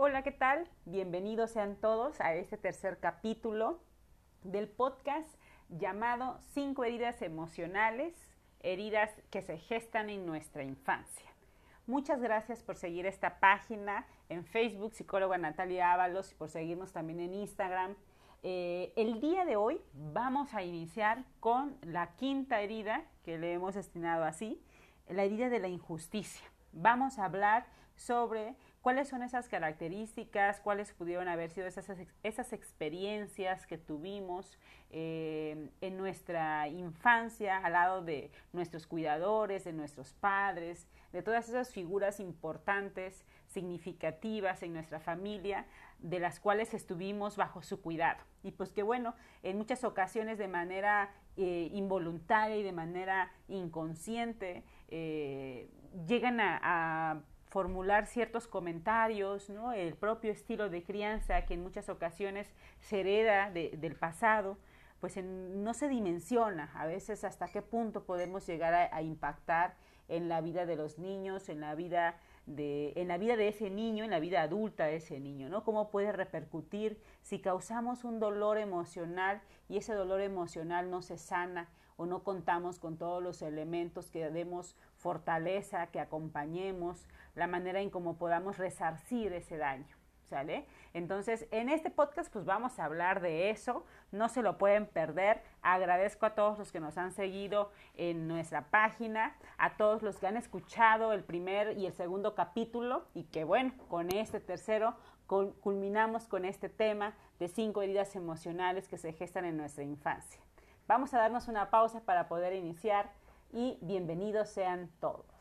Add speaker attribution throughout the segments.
Speaker 1: Hola, ¿qué tal? Bienvenidos sean todos a este tercer capítulo del podcast llamado Cinco heridas emocionales, heridas que se gestan en nuestra infancia. Muchas gracias por seguir esta página en Facebook, psicóloga Natalia Ábalos, y por seguirnos también en Instagram. Eh, el día de hoy vamos a iniciar con la quinta herida, que le hemos destinado así, la herida de la injusticia. Vamos a hablar sobre cuáles son esas características, cuáles pudieron haber sido esas, esas experiencias que tuvimos eh, en nuestra infancia al lado de nuestros cuidadores, de nuestros padres, de todas esas figuras importantes, significativas en nuestra familia, de las cuales estuvimos bajo su cuidado. Y pues que bueno, en muchas ocasiones de manera eh, involuntaria y de manera inconsciente, eh, llegan a formular ciertos comentarios, ¿no? el propio estilo de crianza que en muchas ocasiones se hereda del pasado, pues no se dimensiona a veces hasta qué punto podemos llegar a, impactar en la vida de los niños, en la vida de, en la vida de ese niño, en la vida adulta de ese niño, ¿no? Cómo puede repercutir si causamos un dolor emocional y ese dolor emocional no se sana o no contamos con todos los elementos que demos fortaleza, que acompañemos, la manera en cómo podamos resarcir ese daño. ¿Sale? Entonces, en este podcast pues vamos a hablar de eso, no se lo pueden perder. Agradezco a todos los que nos han seguido en nuestra página, a todos los que han escuchado el primer y el segundo capítulo y que bueno, con este tercero culminamos con este tema de cinco heridas emocionales que se gestan en nuestra infancia. Vamos a darnos una pausa para poder iniciar y bienvenidos sean todos.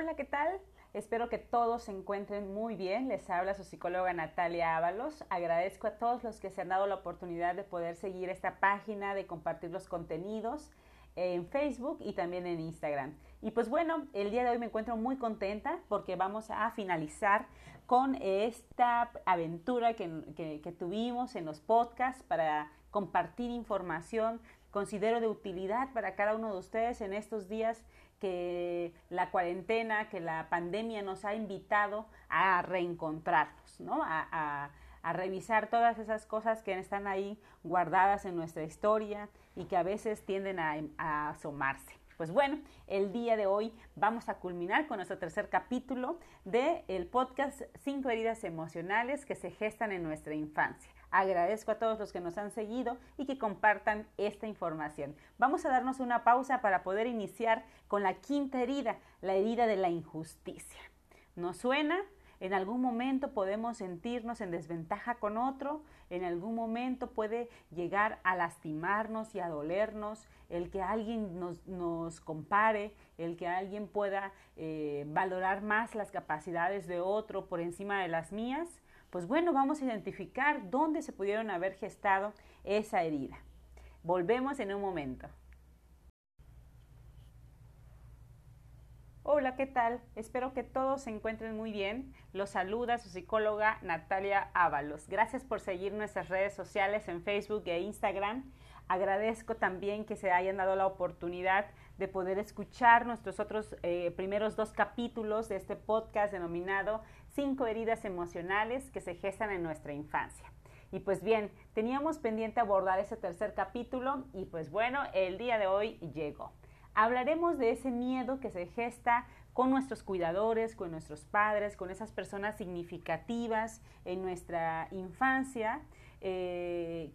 Speaker 1: Hola, ¿qué tal? Espero que todos se encuentren muy bien. Les habla su psicóloga Natalia Ábalos. Agradezco a todos los que se han dado la oportunidad de poder seguir esta página, de compartir los contenidos en Facebook y también en Instagram. Y pues bueno, el día de hoy me encuentro muy contenta porque vamos a finalizar con esta aventura que, que tuvimos en los podcasts para compartir información, considero de utilidad para cada uno de ustedes en estos días que la cuarentena, que la pandemia nos ha invitado a reencontrarnos, ¿no? A, revisar todas esas cosas que están ahí guardadas en nuestra historia y que a veces tienden a, asomarse. Pues bueno, el día de hoy vamos a culminar con nuestro tercer capítulo del el podcast Cinco heridas emocionales que se gestan en nuestra infancia. Agradezco a todos los que nos han seguido y que compartan esta información. Vamos a darnos una pausa para poder iniciar con la quinta herida, la herida de la injusticia. ¿Nos suena? En algún momento podemos sentirnos en desventaja con otro, en algún momento puede llegar a lastimarnos y a dolernos el que alguien nos, compare, el que alguien pueda eh, valorar más las capacidades de otro por encima de las mías pues bueno, vamos a identificar dónde se pudieron haber gestado esa herida. Volvemos en un momento. Hola, ¿qué tal? Espero que todos se encuentren muy bien. Los saluda su psicóloga Natalia Ábalos. Gracias por seguir nuestras redes sociales en Facebook e Instagram. Agradezco también que se hayan dado la oportunidad de poder escuchar nuestros otros eh, primeros dos capítulos de este podcast denominado Cinco heridas emocionales que se gestan en nuestra infancia. Y pues bien, teníamos pendiente abordar ese tercer capítulo y pues bueno, el día de hoy llegó. Hablaremos de ese miedo que se gesta con nuestros cuidadores, con nuestros padres, con esas personas significativas en nuestra infancia eh,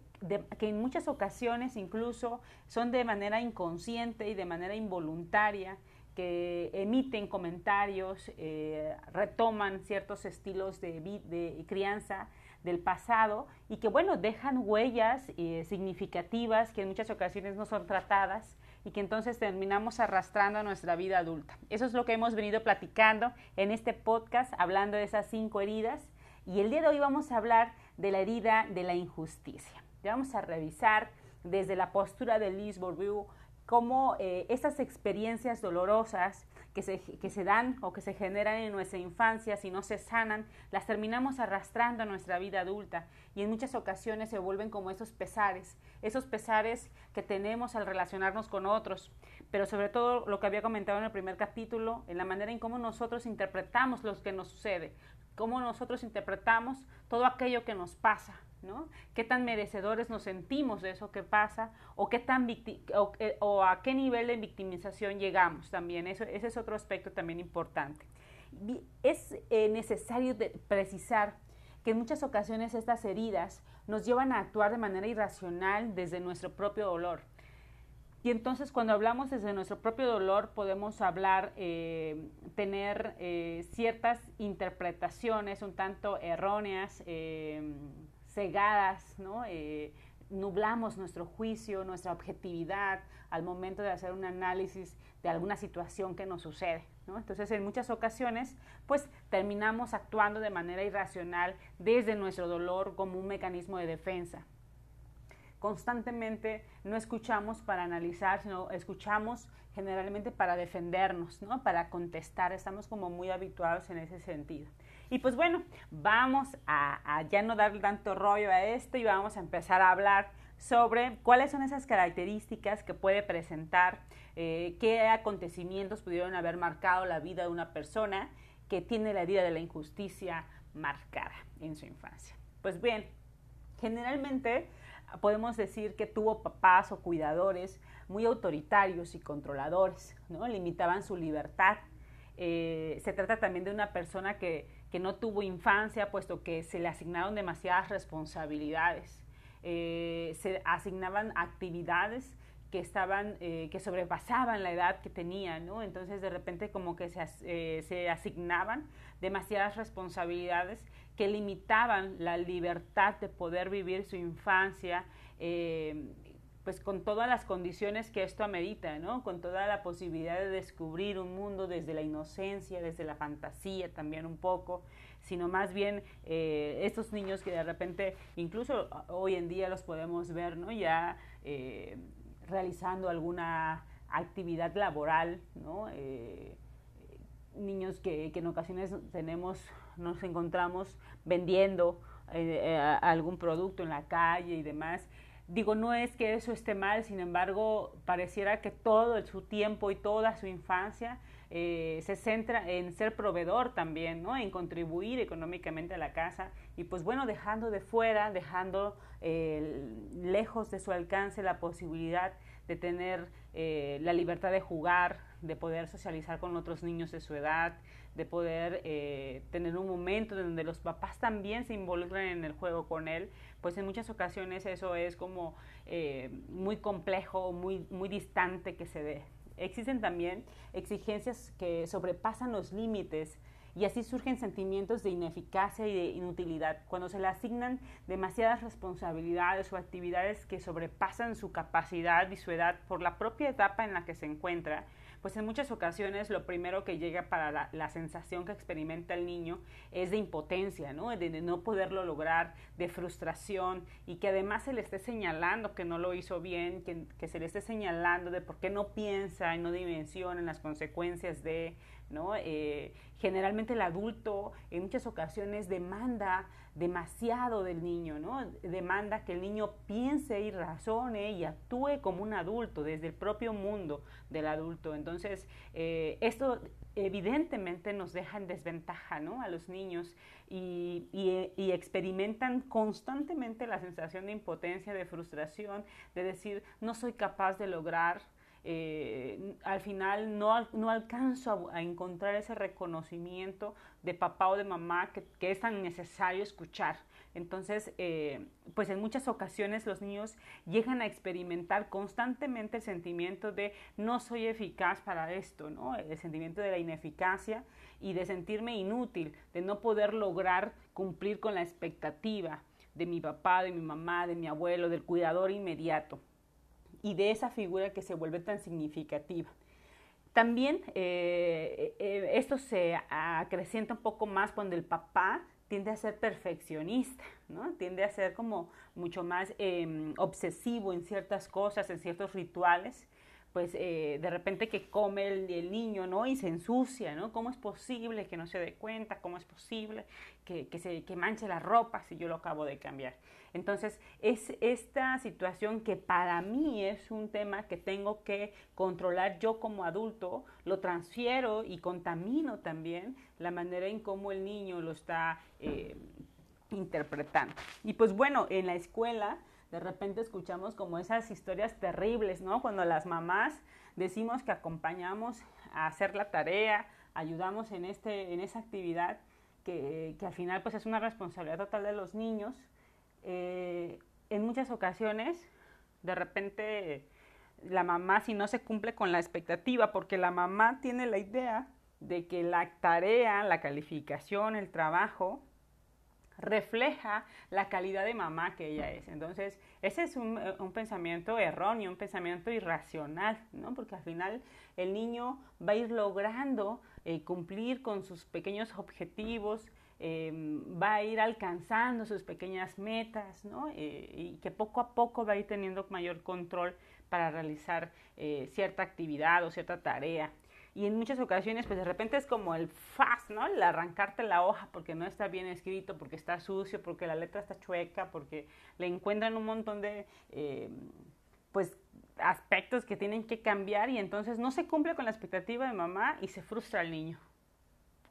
Speaker 1: que en muchas ocasiones incluso son de manera inconsciente y de manera involuntaria, que emiten comentarios, eh, retoman ciertos estilos de, crianza del pasado y que, bueno, dejan huellas eh, significativas que en muchas ocasiones no son tratadas y que entonces terminamos arrastrando a nuestra vida adulta. Eso es lo que hemos venido platicando en este podcast, hablando de esas cinco heridas. Y el día de hoy vamos a hablar de la herida de la injusticia. Vamos a revisar desde la postura de Liz Bourbeau cómo eh, estas experiencias dolorosas que se, que se, dan o que se generan en nuestra infancia, si no se sanan, las terminamos arrastrando a nuestra vida adulta. Y en muchas ocasiones se vuelven como esos pesares, esos pesares que tenemos al relacionarnos con otros, pero sobre todo lo que había comentado en el primer capítulo, en la manera en cómo nosotros interpretamos lo que nos sucede, cómo nosotros interpretamos todo aquello que nos pasa, Qué tan merecedores nos sentimos de eso que pasa o, qué tan o, a qué nivel de victimización llegamos también. Ese es otro aspecto también importante. Es eh, necesario precisar que en muchas ocasiones estas heridas nos llevan a actuar de manera irracional desde nuestro propio dolor. Y entonces cuando hablamos desde nuestro propio dolor podemos hablar, eh, tener eh, ciertas interpretaciones un tanto erróneas, eh, cegadas, ¿no? nublamos nuestro juicio, nuestra objetividad al momento de hacer un análisis de alguna situación que nos sucede. ¿no? Entonces, en muchas ocasiones, pues terminamos actuando de manera irracional desde nuestro dolor como un mecanismo de defensa constantemente no escuchamos para analizar, sino escuchamos generalmente para defendernos, ¿no? Para contestar. Estamos como muy habituados en ese sentido. Y pues bueno, vamos a, ya no darle tanto rollo a esto y vamos a empezar a hablar sobre cuáles son esas características que puede presentar, eh, qué acontecimientos pudieron haber marcado la vida de una persona que tiene la herida de la injusticia marcada en su infancia. Pues bien, generalmente podemos decir que tuvo papás o cuidadores muy autoritarios y controladores, ¿no? Limitaban su libertad. Eh, se trata también de una persona que, que, no tuvo infancia, puesto que se le asignaron demasiadas responsabilidades. Eh, se asignaban actividades que estaban, eh, que sobrepasaban la edad que tenían, ¿no? Entonces de repente como que se, se asignaban demasiadas responsabilidades que limitaban la libertad de poder vivir su infancia, eh, pues con todas las condiciones que esto amerita, ¿no? Con toda la posibilidad de descubrir un mundo desde la inocencia, desde la fantasía también un poco, sino más bien eh, estos niños que de repente, incluso hoy en día los podemos ver, ¿no? Ya eh, realizando alguna actividad laboral, ¿no? niños que, que en ocasiones tenemos nos encontramos vendiendo eh, eh, algún producto en la calle y demás. Digo, no es que eso esté mal, sin embargo, pareciera que todo su tiempo y toda su infancia eh, se centra en ser proveedor también, ¿no? En contribuir económicamente a la casa y pues bueno, dejando de fuera, dejando lejos de su alcance la posibilidad de tener la libertad de jugar, de poder socializar con otros niños de su edad, de poder eh, tener un momento donde los papás también se involucran en el juego con él, pues en muchas ocasiones eso es como eh, muy complejo, muy, muy distante que se dé. Existen también exigencias que sobrepasan los límites y así surgen sentimientos de ineficacia y de inutilidad. Cuando se le asignan demasiadas responsabilidades o actividades que sobrepasan su capacidad y su edad por la propia etapa en la que se encuentra, pues en muchas ocasiones lo primero que llega para la, sensación que experimenta el niño es de impotencia, ¿no? De, no poderlo lograr, de frustración y que además se le esté señalando que no lo hizo bien, que, se le esté señalando de por qué no piensa y no dimensiona en las consecuencias de, ¿no? Eh, generalmente el adulto en muchas ocasiones demanda demasiado del niño, ¿no? Demanda que el niño piense y razone y actúe como un adulto, desde el propio mundo del adulto. Entonces, eh, esto evidentemente nos deja en desventaja, ¿no? A los niños y, y, experimentan constantemente la sensación de impotencia, de frustración, de decir, no soy capaz de lograr eh, al final no, no alcanzo a, encontrar ese reconocimiento de papá o de mamá que, es tan necesario escuchar. Entonces, eh, pues en muchas ocasiones los niños llegan a experimentar constantemente el sentimiento de no soy eficaz para esto, ¿no? El sentimiento de la ineficacia y de sentirme inútil, de no poder lograr cumplir con la expectativa de mi papá, de mi mamá, de mi abuelo, del cuidador inmediato y de esa figura que se vuelve tan significativa. También eh, eh, esto se acrecienta un poco más cuando el papá tiende a ser perfeccionista, ¿no? tiende a ser como mucho más em, obsesivo en ciertas cosas, en ciertos rituales, pues eh, de repente que come el, niño, ¿no? Y se ensucia, ¿no? ¿Cómo es posible que no se dé cuenta? ¿Cómo es posible que, se, que manche la ropa si yo lo acabo de cambiar? Entonces, es esta situación que para mí es un tema que tengo que controlar yo como adulto, lo transfiero y contamino también la manera en cómo el niño lo está eh, interpretando. Y pues bueno, en la escuela de repente escuchamos como esas historias terribles, ¿no? Cuando las mamás decimos que acompañamos a hacer la tarea, ayudamos en, este, en esa actividad, que, al final pues es una responsabilidad total de los niños. Eh, en muchas ocasiones, de repente, la mamá si no se cumple con la expectativa, porque la mamá tiene la idea de que la tarea, la calificación, el trabajo, refleja la calidad de mamá que ella es. Entonces, ese es un, eh, pensamiento erróneo, un pensamiento irracional, ¿no? Porque al final el niño va a ir logrando eh, cumplir con sus pequeños objetivos, em, va a ir alcanzando sus pequeñas metas, ¿no? Eh, y que poco a poco va a ir teniendo mayor control para realizar cierta actividad o cierta tarea y en muchas ocasiones pues de repente es como el fast, ¿no? El arrancarte la hoja porque no está bien escrito, porque está sucio, porque la letra está chueca, porque le encuentran un montón de eh, pues aspectos que tienen que cambiar y entonces no se cumple con la expectativa de mamá y se frustra el niño.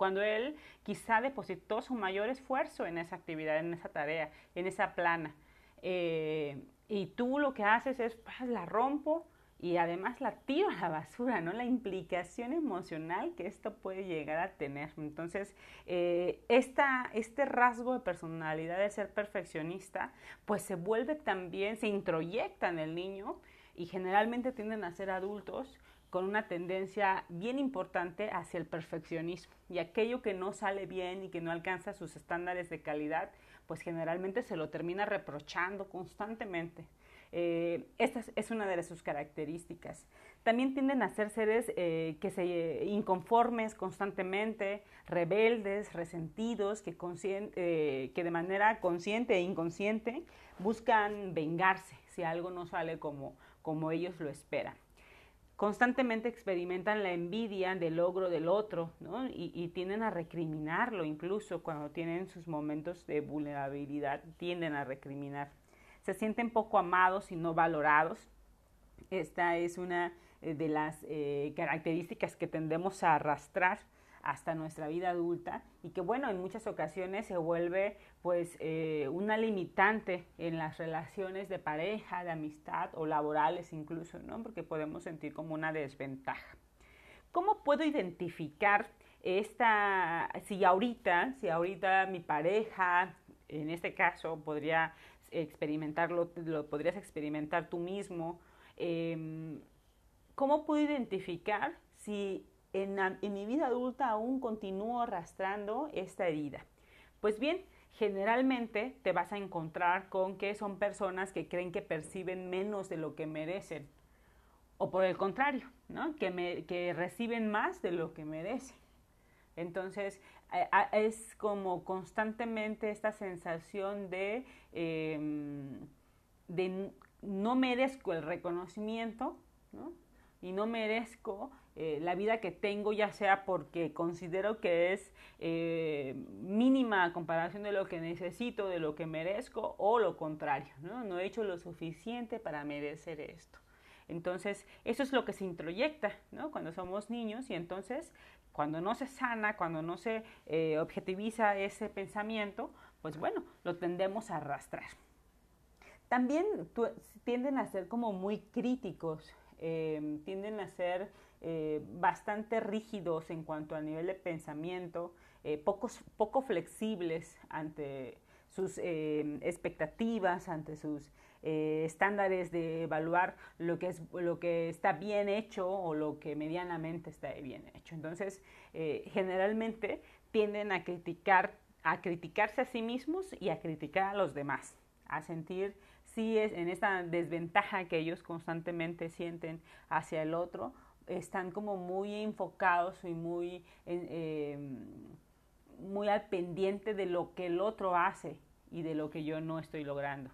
Speaker 1: Cuando él quizá depositó su mayor esfuerzo en esa actividad, en esa tarea, en esa plana. Eh, y tú lo que haces es, pues, la rompo, y además la tiro a la basura, ¿no? La implicación emocional que esto puede llegar a tener. Entonces, eh, este rasgo de personalidad de ser perfeccionista, pues se vuelve también, se introyecta en el niño y generalmente tienden a ser adultos con una tendencia bien importante hacia el perfeccionismo y aquello que no sale bien y que no alcanza sus estándares de calidad, pues generalmente se lo termina reprochando constantemente. Eh, esta es una de sus características. También tienden a ser seres eh, que se inconformes constantemente, rebeldes, resentidos, que, eh, que de manera consciente e inconsciente buscan vengarse si algo no sale como, como ellos lo esperan constantemente experimentan la envidia del logro del otro, ¿no? Y, y, tienden a recriminarlo, incluso cuando tienen sus momentos de vulnerabilidad, tienden a recriminar se sienten poco amados y no valorados. Esta es una eh, de las eh, características que tendemos a arrastrar hasta nuestra vida adulta y que bueno, en muchas ocasiones se vuelve pues eh, una limitante en las relaciones de pareja, de amistad o laborales incluso, ¿no? Porque podemos sentir como una desventaja. ¿Cómo puedo identificar esta, si ahorita, si ahorita mi pareja, en este caso podría experimentarlo, lo podrías experimentar tú mismo. Em, ¿Cómo puedo identificar si en, mi vida adulta aún continúo arrastrando esta herida? Pues bien, generalmente te vas a encontrar con que son personas que creen que perciben menos de lo que merecen. O por el contrario, ¿no? que, reciben más de lo que merecen. Entonces, es como constantemente esta sensación de, em, de no merezco el reconocimiento, Y no merezco eh, la vida que tengo, ya sea porque considero que es eh, mínima a comparación de lo que necesito, de lo que merezco, o lo contrario, ¿no? No he hecho lo suficiente para merecer esto. Entonces, eso es lo que se introyecta, ¿no? Cuando somos niños y entonces cuando no se sana, cuando no se eh, objetiviza ese pensamiento, pues bueno, lo tendemos a arrastrar. También tienden a ser como muy críticos, em, tienden a ser eh, bastante rígidos en cuanto a nivel de pensamiento, eh, poco flexibles ante sus em, expectativas, ante sus eh, estándares de evaluar lo que, es, lo que está bien hecho o lo que medianamente está bien hecho. Entonces, generalmente tienden a criticar, a criticarse a sí mismos y a criticar a los demás, a sentir si es en esta desventaja que ellos constantemente sienten hacia el otro, están como muy enfocados y muy, eh, muy al pendiente de lo que el otro hace y de lo que yo no estoy logrando.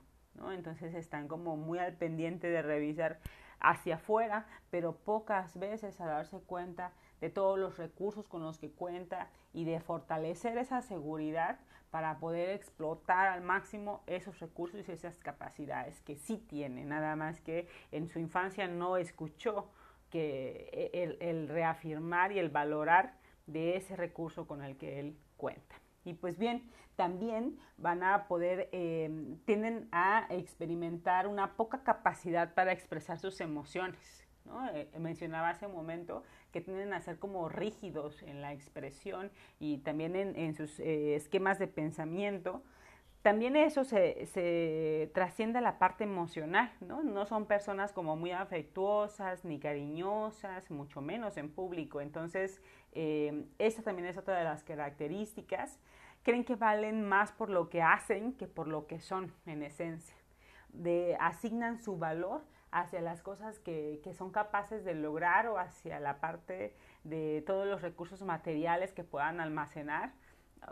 Speaker 1: Entonces están como muy al pendiente de revisar hacia afuera, pero pocas veces a darse cuenta de todos los recursos con los que cuenta y de fortalecer esa seguridad para poder explotar al máximo esos recursos y esas capacidades que sí tiene, nada más que en su infancia no escuchó que e, el, reafirmar y el valorar de ese recurso con el que él cuenta. Y pues bien, también van a poder, em, tienden a experimentar una poca capacidad para expresar sus emociones. Eh, mencionaba hace un momento que tienden a ser como rígidos en la expresión y también en, sus eh, esquemas de pensamiento. También eso se, trasciende a la parte emocional, ¿no? No son personas como muy afectuosas ni cariñosas, mucho menos en público. Entonces, eh, esa también es otra de las características. Creen que valen más por lo que hacen que por lo que son en esencia. De, asignan su valor hacia las cosas que, son capaces de lograr o hacia la parte de todos los recursos materiales que puedan almacenar,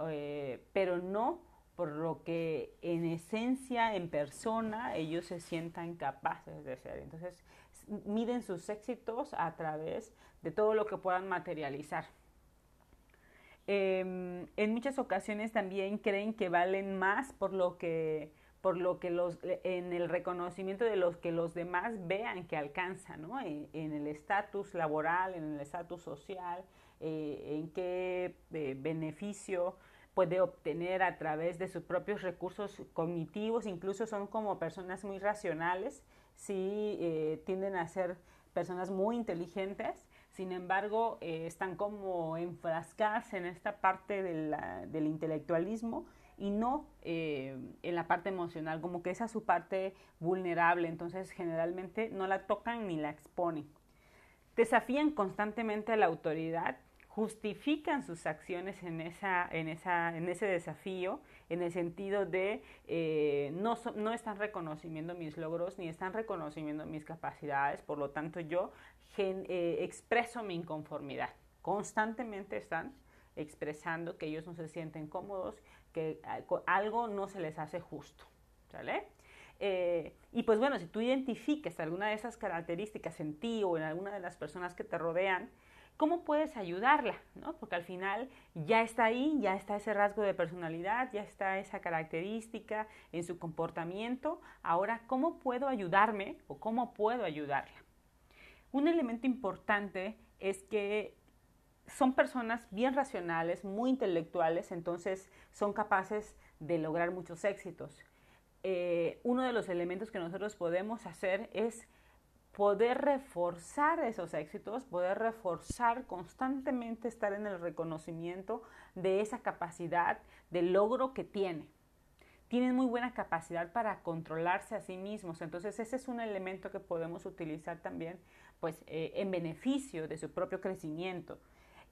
Speaker 1: eh, pero no por lo que en esencia, en persona, ellos se sientan capaces de hacer. Entonces, miden sus éxitos a través de todo lo que puedan materializar. Em, en muchas ocasiones también creen que valen más por lo que por lo que los, en el reconocimiento de los que los demás vean que alcanzan, ¿no? En, el estatus laboral, en el estatus social, eh, en qué eh, beneficio puede obtener a través de sus propios recursos cognitivos, incluso son como personas muy racionales, sí eh, tienden a ser personas muy inteligentes, sin embargo están como enfrascadas en esta parte del intelectualismo y no eh, en la parte emocional, como que esa es su parte vulnerable, entonces generalmente no la tocan ni la exponen. Desafían constantemente a la autoridad, justifican sus acciones en, esa, en, esa, en ese desafío, en el sentido de eh, no, no están reconociendo mis logros ni están reconociendo mis capacidades, por lo tanto yo eh, expreso mi inconformidad. Constantemente están expresando que ellos no se sienten cómodos, que algo no se les hace justo. ¿Sale? Eh, y pues bueno, si tú identificas alguna de esas características en ti o en alguna de las personas que te rodean, ¿cómo puedes ayudarla? ¿no? Porque al final ya está ahí, ya está ese rasgo de personalidad, ya está esa característica en su comportamiento. Ahora, ¿cómo puedo ayudarme o cómo puedo ayudarla? Un elemento importante es que son personas bien racionales, muy intelectuales, entonces son capaces de lograr muchos éxitos. Eh, uno de los elementos que nosotros podemos hacer es poder reforzar esos éxitos, poder reforzar constantemente estar en el reconocimiento de esa capacidad de logro que tiene. Tienen muy buena capacidad para controlarse a sí mismos, entonces ese es un elemento que podemos utilizar también pues, eh, en beneficio de su propio crecimiento.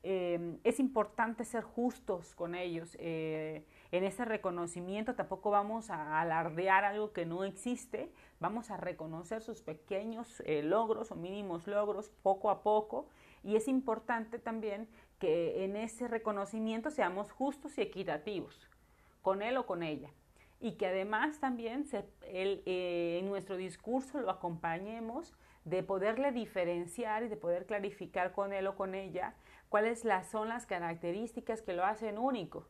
Speaker 1: Em, es importante ser justos con ellos. Eh, en ese reconocimiento tampoco vamos a alardear algo que no existe, vamos a reconocer sus pequeños eh, logros o mínimos logros poco a poco y es importante también que en ese reconocimiento seamos justos y equitativos con él o con ella y que además también eh, en nuestro discurso lo acompañemos de poderle diferenciar y de poder clarificar con él o con ella cuáles son las características que lo hacen único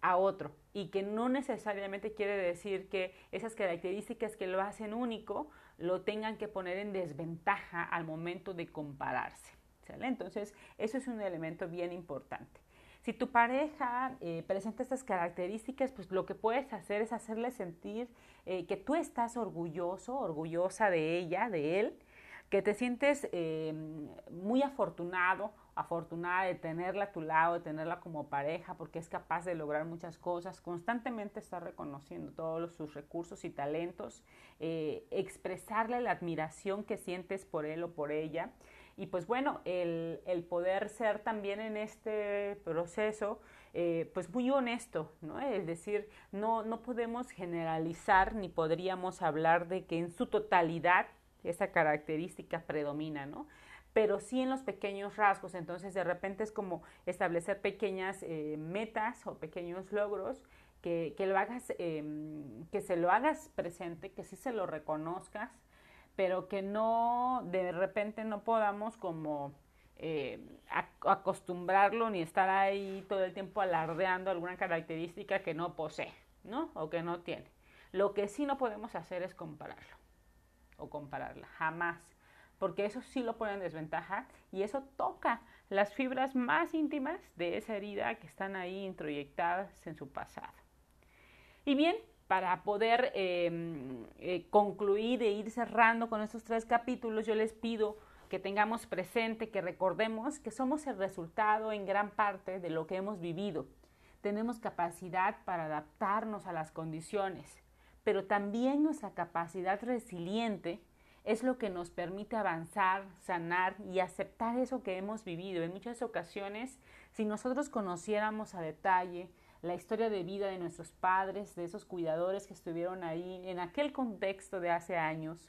Speaker 1: a otro y que no necesariamente quiere decir que esas características que lo hacen único lo tengan que poner en desventaja al momento de compararse. Entonces, eso es un elemento bien importante. Si tu pareja eh, presenta estas características, pues lo que puedes hacer es hacerle sentir eh, que tú estás orgulloso, orgullosa de ella, de él, que te sientes eh, muy afortunado, afortunada de tenerla a tu lado, de tenerla como pareja, porque es capaz de lograr muchas cosas, constantemente está reconociendo todos sus recursos y talentos, eh, expresarle la admiración que sientes por él o por ella. Y pues bueno, el, poder ser también en este proceso, eh, pues muy honesto, ¿no? Es decir, no, no podemos generalizar ni podríamos hablar de que en su totalidad esa característica predomina, ¿no? Pero sí en los pequeños rasgos, entonces de repente es como establecer pequeñas eh, metas o pequeños logros que, lo hagas, em, que se lo hagas presente, que sí se lo reconozcas, pero que no, de repente no podamos como eh, acostumbrarlo ni estar ahí todo el tiempo alardeando alguna característica que no posee, ¿no? O que no tiene. Lo que sí no podemos hacer es compararlo o compararla, jamás, porque eso sí lo pone en desventaja y eso toca las fibras más íntimas de esa herida que están ahí introyectadas en su pasado. Y bien, para poder em, eh, concluir e ir cerrando con estos tres capítulos, yo les pido que tengamos presente, que recordemos que somos el resultado en gran parte de lo que hemos vivido. Tenemos capacidad para adaptarnos a las condiciones, pero también nuestra capacidad resiliente es lo que nos permite avanzar, sanar y aceptar eso que hemos vivido. En muchas ocasiones, si nosotros conociéramos a detalle la historia de vida de nuestros padres, de esos cuidadores que estuvieron ahí en aquel contexto de hace años,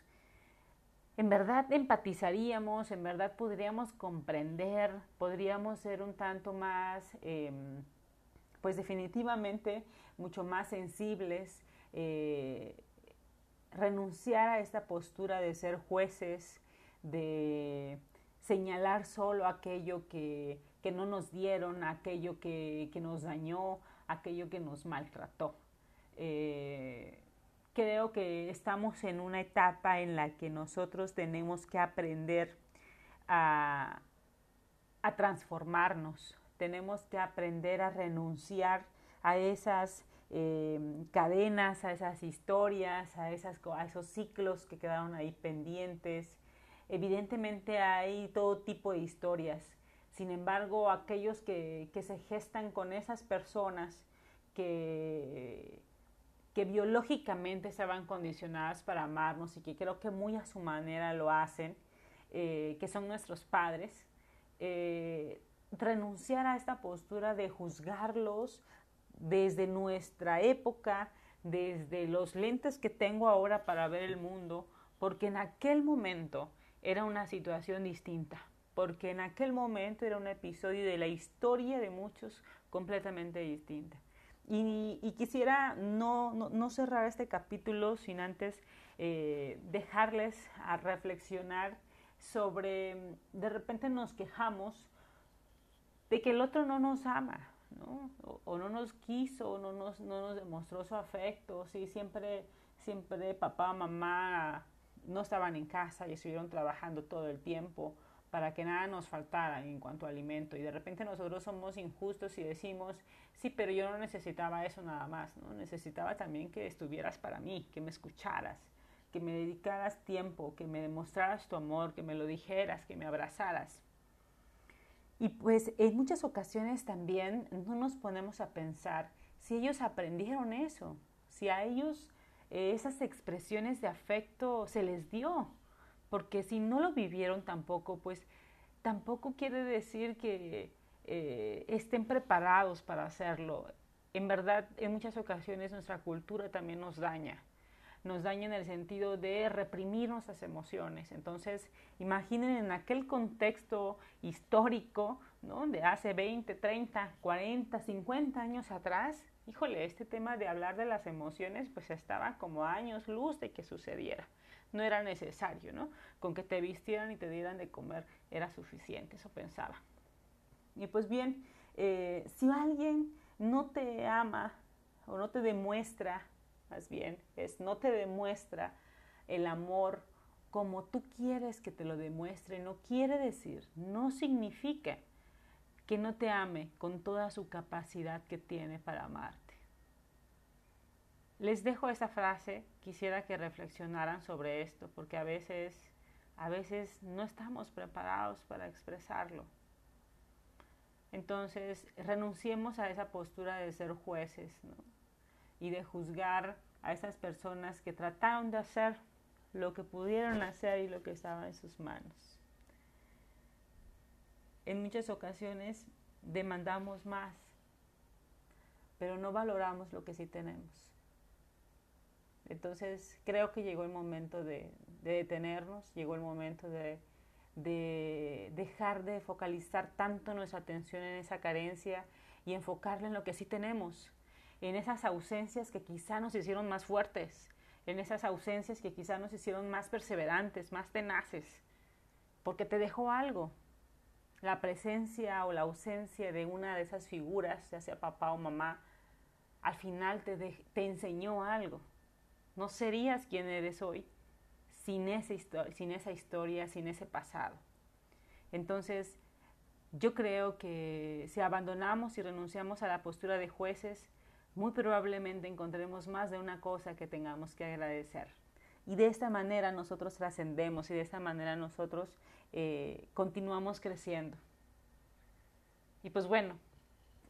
Speaker 1: en verdad empatizaríamos, en verdad podríamos comprender, podríamos ser un tanto más, em, pues definitivamente mucho más sensibles, eh, renunciar a esta postura de ser jueces, de señalar solo aquello que, no nos dieron, aquello que, que nos dañó, aquello que nos maltrató. Eh, creo que estamos en una etapa en la que nosotros tenemos que aprender a, transformarnos, tenemos que aprender a renunciar a esas eh, cadenas, a esas historias, a, esas, a esos ciclos que quedaron ahí pendientes. Evidentemente hay todo tipo de historias sin embargo, aquellos que, se gestan con esas personas que, que biológicamente van condicionadas para amarnos y que creo que muy a su manera lo hacen, eh, que son nuestros padres, eh, renunciar a esta postura de juzgarlos desde nuestra época, desde los lentes que tengo ahora para ver el mundo, porque en aquel momento era una situación distinta porque en aquel momento era un episodio de la historia de muchos completamente distinta. Y, quisiera no, cerrar este capítulo sin antes eh, dejarles a reflexionar sobre, de repente nos quejamos de que el otro no nos ama, ¿no? O, no nos quiso, o no nos, no nos demostró su afecto, sí, siempre, siempre papá, mamá no estaban en casa y estuvieron trabajando todo el tiempo, para que nada nos faltara en cuanto a alimento. Y de repente nosotros somos injustos y decimos, sí, pero yo no necesitaba eso nada más, ¿no? Necesitaba también que estuvieras para mí, que me escucharas, que me dedicaras tiempo, que me demostraras tu amor, que me lo dijeras, que me abrazaras. Y pues en muchas ocasiones también no nos ponemos a pensar si ellos aprendieron eso, si a ellos eh, esas expresiones de afecto se les dio, porque si no lo vivieron tampoco, pues tampoco quiere decir que eh, estén preparados para hacerlo. En verdad, en muchas ocasiones nuestra cultura también nos daña. Nos daña en el sentido de reprimir nuestras emociones. Entonces, imaginen en aquel contexto histórico, ¿no? De hace 20, 30, 40, 50 años atrás, híjole, este tema de hablar de las emociones, pues estaba como años luz de que sucediera no era necesario, ¿no? Con que te vistieran y te dieran de comer era suficiente, eso pensaba. Y pues bien, eh, si alguien no te ama o no te demuestra, más bien, es no te demuestra el amor como tú quieres que te lo demuestre, no quiere decir, no significa que no te ame con toda su capacidad que tiene para amarte. Les dejo esa frase, quisiera que reflexionaran sobre esto, porque a veces, a veces no estamos preparados para expresarlo. Entonces, renunciemos a esa postura de ser jueces y de juzgar a esas personas que trataron de hacer lo que pudieron hacer y lo que estaba en sus manos. En muchas ocasiones demandamos más, pero no valoramos lo que sí tenemos. Entonces creo que llegó el momento de, detenernos, llegó el momento de, dejar de focalizar tanto nuestra atención en esa carencia y enfocarla en lo que sí tenemos, en esas ausencias que quizá nos hicieron más fuertes, en esas ausencias que quizá nos hicieron más perseverantes, más tenaces, porque te dejó algo. La presencia o la ausencia de una de esas figuras, ya sea papá o mamá, al final te, te enseñó algo. No serías quien eres hoy sin, sin esa historia, sin ese pasado. Entonces, yo creo que si abandonamos y renunciamos a la postura de jueces, muy probablemente encontremos más de una cosa que tengamos que agradecer. Y de esta manera nosotros trascendemos y de esta manera nosotros eh, continuamos creciendo. Y pues bueno,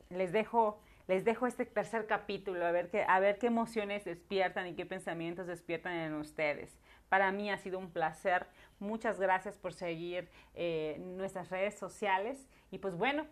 Speaker 1: les dejo, les dejo este tercer capítulo, a ver, qué, a ver qué emociones despiertan y qué pensamientos despiertan en ustedes. Para mí ha sido un placer. Muchas gracias por seguir eh, nuestras redes sociales. Y pues bueno,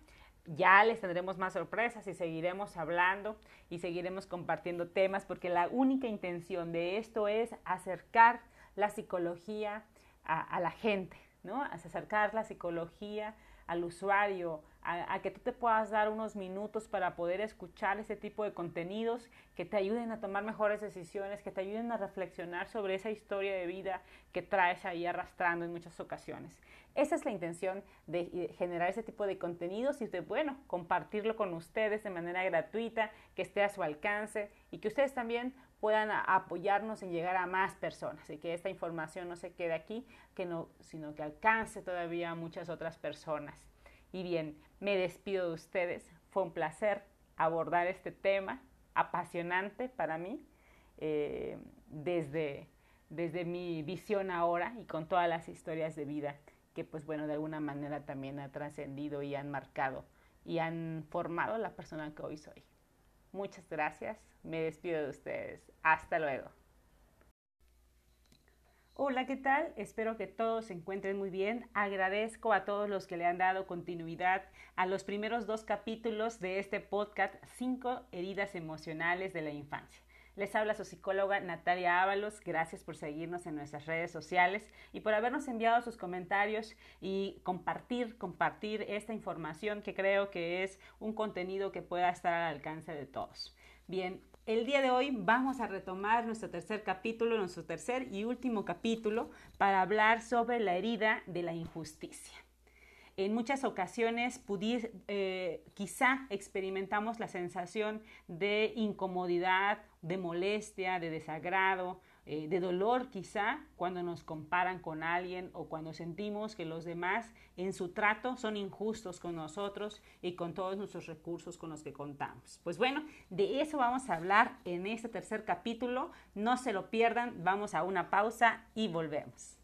Speaker 1: ya les tendremos más sorpresas y seguiremos hablando y seguiremos compartiendo temas porque la única intención de esto es acercar la psicología a, la gente, ¿no? Acercar la psicología al usuario, a, que tú te puedas dar unos minutos para poder escuchar ese tipo de contenidos que te ayuden a tomar mejores decisiones, que te ayuden a reflexionar sobre esa historia de vida que traes ahí arrastrando en muchas ocasiones. Esa es la intención de generar ese tipo de contenidos y de, bueno, compartirlo con ustedes de manera gratuita, que esté a su alcance y que ustedes también puedan apoyarnos en llegar a más personas y que esta información no se quede aquí, que no, sino que alcance todavía a muchas otras personas. Y bien, me despido de ustedes. Fue un placer abordar este tema apasionante para mí eh, desde, desde mi visión ahora y con todas las historias de vida que pues bueno de alguna manera también ha trascendido y han marcado y han formado la persona que hoy soy. Muchas gracias, me despido de ustedes. Hasta luego. Hola, ¿qué tal? Espero que todos se encuentren muy bien. Agradezco a todos los que le han dado continuidad a los primeros dos capítulos de este podcast, Cinco heridas emocionales de la infancia. Les habla su psicóloga Natalia Ábalos. Gracias por seguirnos en nuestras redes sociales y por habernos enviado sus comentarios y compartir, compartir esta información que creo que es un contenido que pueda estar al alcance de todos. Bien, el día de hoy vamos a retomar nuestro tercer capítulo, nuestro tercer y último capítulo para hablar sobre la herida de la injusticia. En muchas ocasiones eh, quizá experimentamos la sensación de incomodidad, de molestia, de desagrado, eh, de dolor quizá cuando nos comparan con alguien o cuando sentimos que los demás en su trato son injustos con nosotros y con todos nuestros recursos con los que contamos. Pues bueno, de eso vamos a hablar en este tercer capítulo. No se lo pierdan, vamos a una pausa y volvemos.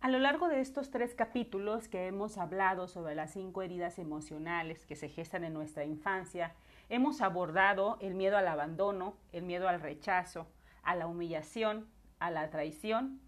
Speaker 1: A lo largo de estos tres capítulos que hemos hablado sobre las cinco heridas emocionales que se gestan en nuestra infancia, Hemos abordado el miedo al abandono, el miedo al rechazo, a la humillación, a la traición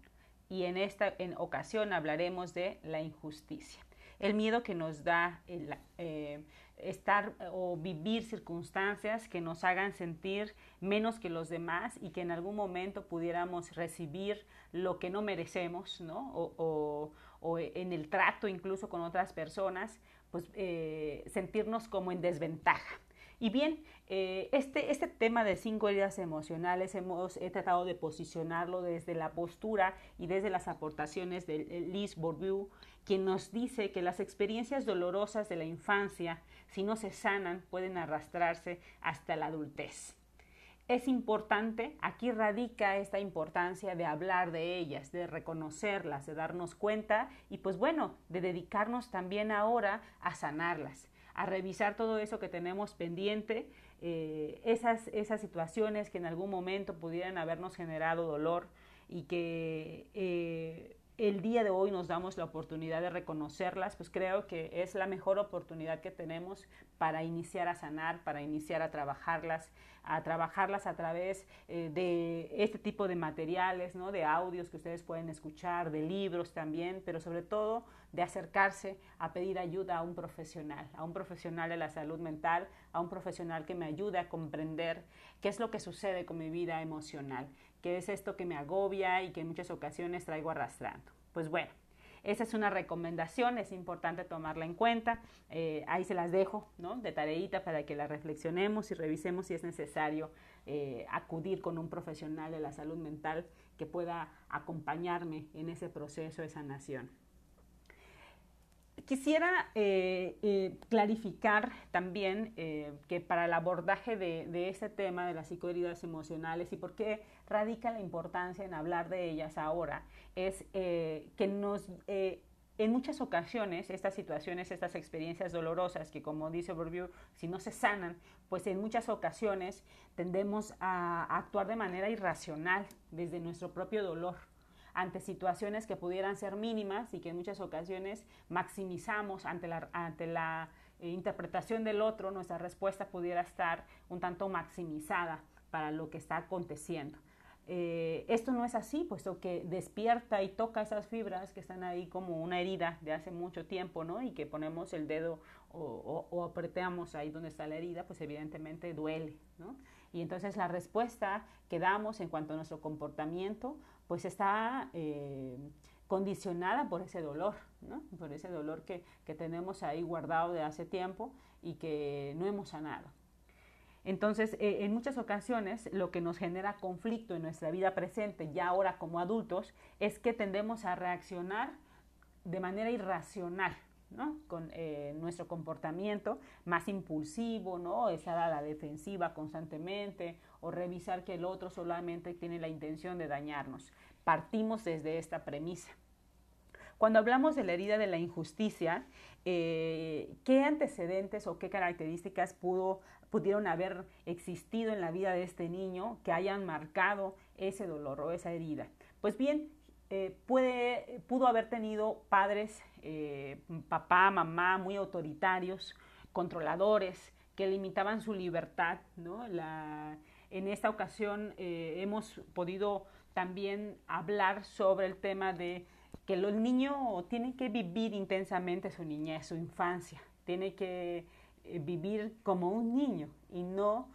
Speaker 1: y en esta ocasión hablaremos de la injusticia. El miedo que nos da el, eh, estar o vivir circunstancias que nos hagan sentir menos que los demás y que en algún momento pudiéramos recibir lo que no merecemos, ¿no? O, en el trato incluso con otras personas, pues eh, sentirnos como en desventaja. Y bien, eh, este, este tema de cinco heridas emocionales hemos he tratado de posicionarlo desde la postura y desde las aportaciones de Liz Bourdieu, quien nos dice que las experiencias dolorosas de la infancia, si no se sanan, pueden arrastrarse hasta la adultez. Es importante, aquí radica esta importancia de hablar de ellas, de reconocerlas, de darnos cuenta y pues bueno, de dedicarnos también ahora a sanarlas a revisar todo eso que tenemos pendiente, eh, esas, esas situaciones que en algún momento pudieran habernos generado dolor y que eh, el día de hoy nos damos la oportunidad de reconocerlas, pues creo que es la mejor oportunidad que tenemos para iniciar a sanar, para iniciar a trabajarlas, a trabajarlas a través eh, de este tipo de materiales, ¿no? de audios que ustedes pueden escuchar, de libros también, pero sobre todo de acercarse a pedir ayuda a un profesional, a un profesional de la salud mental, a un profesional que me ayude a comprender qué es lo que sucede con mi vida emocional, qué es esto que me agobia y que en muchas ocasiones traigo arrastrando. Pues bueno, Esa es una recomendación, es importante tomarla en cuenta. Eh, ahí se las dejo, ¿no? De tareita para que la reflexionemos y revisemos si es necesario eh, acudir con un profesional de la salud mental que pueda acompañarme en ese proceso de sanación. Quisiera eh, eh, clarificar también eh, que para el abordaje de, de, este tema de las psicoheridas emocionales y por qué radica la importancia en hablar de ellas ahora, es que nos, en muchas ocasiones estas situaciones, estas experiencias dolorosas que como dice Bourdieu, si no se sanan, pues en muchas ocasiones tendemos a, a actuar de manera irracional desde nuestro propio dolor ante situaciones que pudieran ser mínimas y que en muchas ocasiones maximizamos ante la, ante la eh, interpretación del otro, nuestra respuesta pudiera estar un tanto maximizada para lo que está aconteciendo. Eh, esto no es así, puesto que despierta y toca esas fibras que están ahí como una herida de hace mucho tiempo, ¿no? Y que ponemos el dedo o, o, apretamos ahí donde está la herida, pues evidentemente duele, ¿no? Y entonces la respuesta que damos en cuanto a nuestro comportamiento pues está eh, condicionada por ese dolor, por ese dolor que, que tenemos ahí guardado de hace tiempo y que no hemos sanado. Entonces, eh, en muchas ocasiones lo que nos genera conflicto en nuestra vida presente, ya ahora como adultos, es que tendemos a reaccionar de manera irracional, Con eh, nuestro comportamiento más impulsivo, ¿no? Estar a la defensiva constantemente o revisar que el otro solamente tiene la intención de dañarnos. Partimos desde esta premisa. Cuando hablamos de la herida de la injusticia, eh, ¿qué antecedentes o qué características pudo, pudieron haber existido en la vida de este niño que hayan marcado ese dolor o esa herida? Pues bien, eh, puede, pudo haber tenido padres, eh, papá, mamá, muy autoritarios, controladores, que limitaban su libertad. ¿no? La, en esta ocasión eh, hemos podido también hablar sobre el tema de que el niño tiene que vivir intensamente su niñez, su infancia, tiene que vivir como un niño y no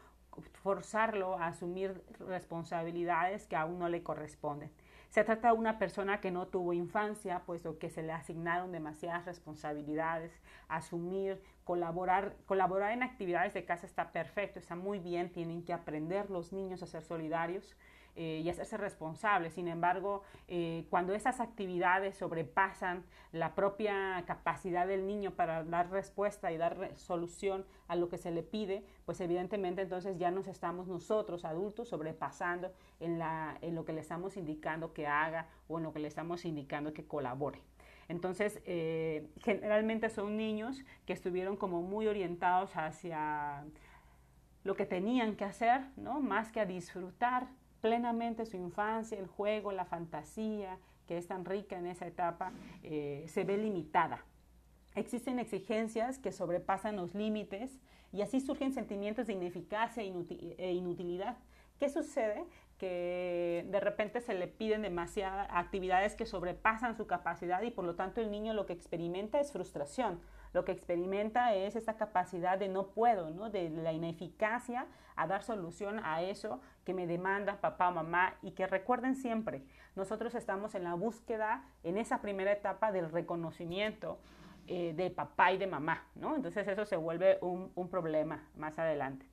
Speaker 1: forzarlo a asumir responsabilidades que aún no le corresponden. Se trata de una persona que no tuvo infancia, puesto que se le asignaron demasiadas responsabilidades, asumir, colaborar, colaborar en actividades de casa está perfecto, está muy bien, tienen que aprender los niños a ser solidarios, eh, y hacerse responsable. Sin embargo, eh, cuando esas actividades sobrepasan la propia capacidad del niño para dar respuesta y dar solución a lo que se le pide, pues evidentemente entonces ya nos estamos nosotros, adultos, sobrepasando en, la, en lo que le estamos indicando que haga o en lo que le estamos indicando que colabore. Entonces, eh, generalmente son niños que estuvieron como muy orientados hacia lo que tenían que hacer, ¿no? Más que a disfrutar plenamente su infancia, el juego, la fantasía, que es tan rica en esa etapa, eh, se ve limitada. Existen exigencias que sobrepasan los límites y así surgen sentimientos de ineficacia e inutilidad. ¿Qué sucede? Que de repente se le piden demasiadas actividades que sobrepasan su capacidad y por lo tanto el niño lo que experimenta es frustración lo que experimenta es esta capacidad de no puedo, ¿no? de la ineficacia a dar solución a eso que me demanda papá o mamá y que recuerden siempre, nosotros estamos en la búsqueda, en esa primera etapa del reconocimiento eh, de papá y de mamá, ¿no? Entonces eso se vuelve un, un problema más adelante.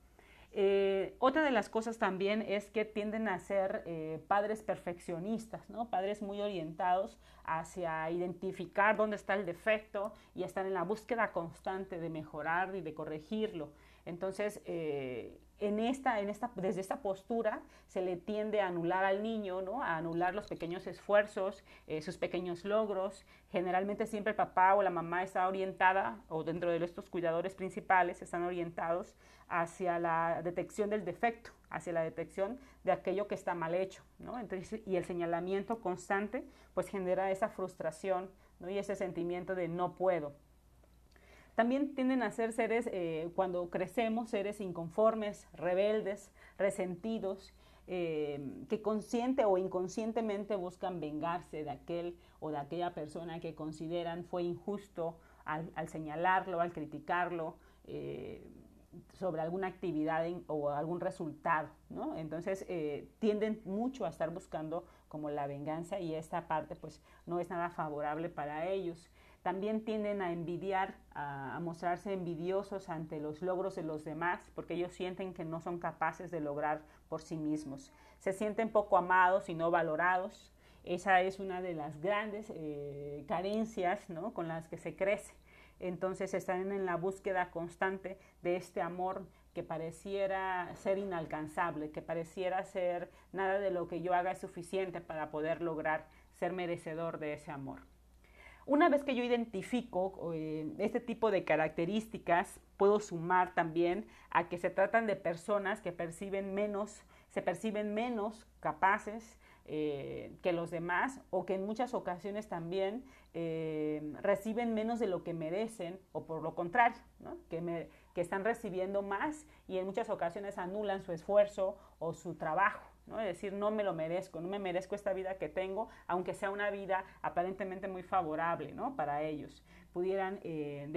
Speaker 1: Eh, otra de las cosas también es que tienden a ser eh, padres perfeccionistas, ¿no? padres muy orientados hacia identificar dónde está el defecto y estar en la búsqueda constante de mejorar y de corregirlo. Entonces, eh, en esta, en esta, desde esta postura se le tiende a anular al niño, ¿no? a anular los pequeños esfuerzos, eh, sus pequeños logros. Generalmente siempre el papá o la mamá está orientada, o dentro de estos cuidadores principales, están orientados hacia la detección del defecto, hacia la detección de aquello que está mal hecho. ¿no? Entonces, y el señalamiento constante pues genera esa frustración ¿no? y ese sentimiento de no puedo. También tienden a ser seres, eh, cuando crecemos, seres inconformes, rebeldes, resentidos, eh, que consciente o inconscientemente buscan vengarse de aquel o de aquella persona que consideran fue injusto al, señalarlo, al criticarlo. Eh, sobre alguna actividad o algún resultado, ¿no? Entonces tienden mucho a estar buscando como la venganza y esta parte pues no es nada favorable para ellos. También tienden a envidiar, a, mostrarse envidiosos ante los logros de los demás porque ellos sienten que no son capaces de lograr por sí mismos. Se sienten poco amados y no valorados. Esa es una de las grandes eh, carencias ¿no? con las que se crece. Entonces están en la búsqueda constante de este amor que pareciera ser inalcanzable, que pareciera ser nada de lo que yo haga es suficiente para poder lograr ser merecedor de ese amor. Una vez que yo identifico eh, este tipo de características, puedo sumar también a que se tratan de personas que perciben menos, se perciben menos capaces eh, que los demás o que en muchas ocasiones también eh, reciben menos de lo que merecen o por lo contrario, que, que están recibiendo más y en muchas ocasiones anulan su esfuerzo o su trabajo. Es decir, no me lo merezco, no me merezco esta vida que tengo, aunque sea una vida aparentemente muy favorable, ¿no? Para ellos, pudieran eh,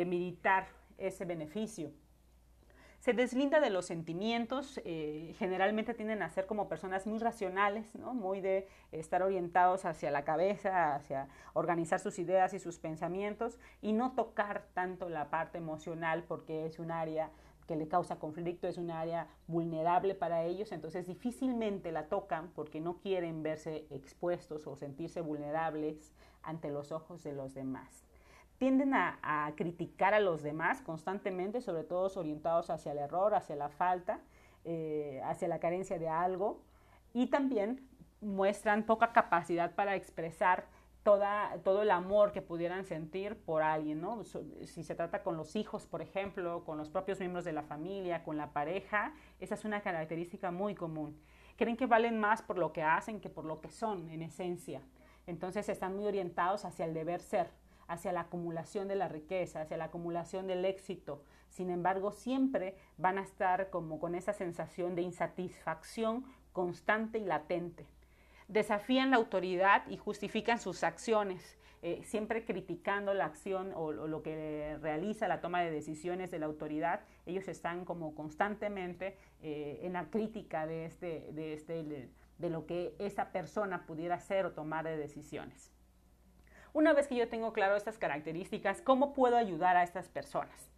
Speaker 1: ese beneficio. Se deslinda de los sentimientos, eh, generalmente tienden a ser como personas muy racionales, ¿no? muy de estar orientados hacia la cabeza, hacia organizar sus ideas y sus pensamientos y no tocar tanto la parte emocional porque es un área que le causa conflicto, es un área vulnerable para ellos, entonces difícilmente la tocan porque no quieren verse expuestos o sentirse vulnerables ante los ojos de los demás. Tienden a, criticar a los demás constantemente, sobre todo orientados hacia el error, hacia la falta, eh, hacia la carencia de algo y también muestran poca capacidad para expresar todo el amor que pudieran sentir por alguien, ¿no? Si se trata con los hijos, por ejemplo, con los propios miembros de la familia, con la pareja, esa es una característica muy común. Creen que valen más por lo que hacen que por lo que son, en esencia. Entonces están muy orientados hacia el deber ser, hacia la acumulación de la riqueza, hacia la acumulación del éxito. Sin embargo, siempre van a estar como con esa sensación de insatisfacción constante y latente desafían la autoridad y justifican sus acciones, eh, siempre criticando la acción o, lo que realiza la toma de decisiones de la autoridad. Ellos están como constantemente eh, en la crítica de, este, de, este, de lo que esa persona pudiera hacer o tomar de decisiones. Una vez que yo tengo claro estas características, ¿cómo puedo ayudar a estas personas?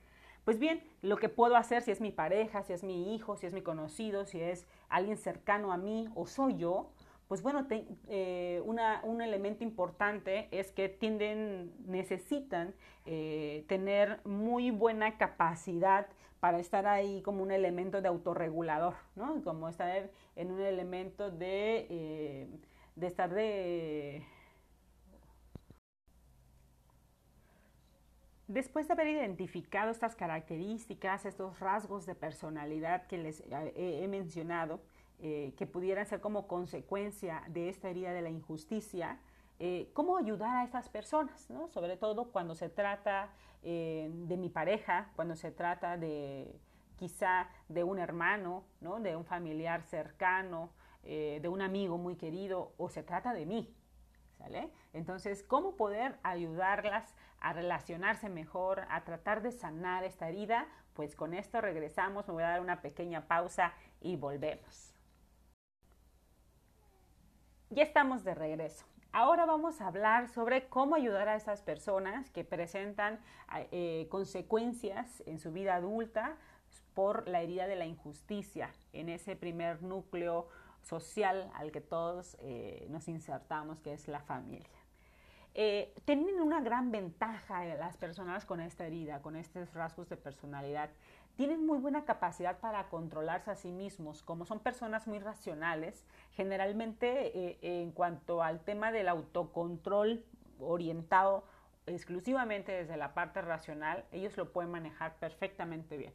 Speaker 1: Pues bien, lo que puedo hacer si es mi pareja, si es mi hijo, si es mi conocido, si es alguien cercano a mí o soy yo, pues bueno, eh, un elemento importante es que tienden, necesitan eh, tener muy buena capacidad para estar ahí como un elemento de autorregulador, ¿no? Como estar en un elemento de, eh, de estar de... Después de haber identificado estas características, estos rasgos de personalidad que les he mencionado, eh, que pudieran ser como consecuencia de esta herida de la injusticia, eh, cómo ayudar a estas personas, sobre todo cuando se trata eh, de mi pareja, cuando se trata de quizá de un hermano, ¿no? de un familiar cercano, de un amigo muy querido, o se trata de mí. ¿sale? Entonces, ¿cómo poder ayudarlas a relacionarse mejor, a tratar de sanar esta herida? Pues con esto regresamos, me voy a dar una pequeña pausa y volvemos. Ya estamos de regreso. Ahora vamos a hablar sobre cómo ayudar a esas personas que presentan eh, consecuencias en su vida adulta por la herida de la injusticia, en ese primer núcleo social al que todos eh, nos insertamos, que es la familia. Eh, tienen una gran ventaja las personas con esta herida, con estos rasgos de personalidad, tienen muy buena capacidad para controlarse a sí mismos, como son personas muy racionales, generalmente eh, en cuanto al tema del autocontrol orientado exclusivamente desde la parte racional, ellos lo pueden manejar perfectamente bien.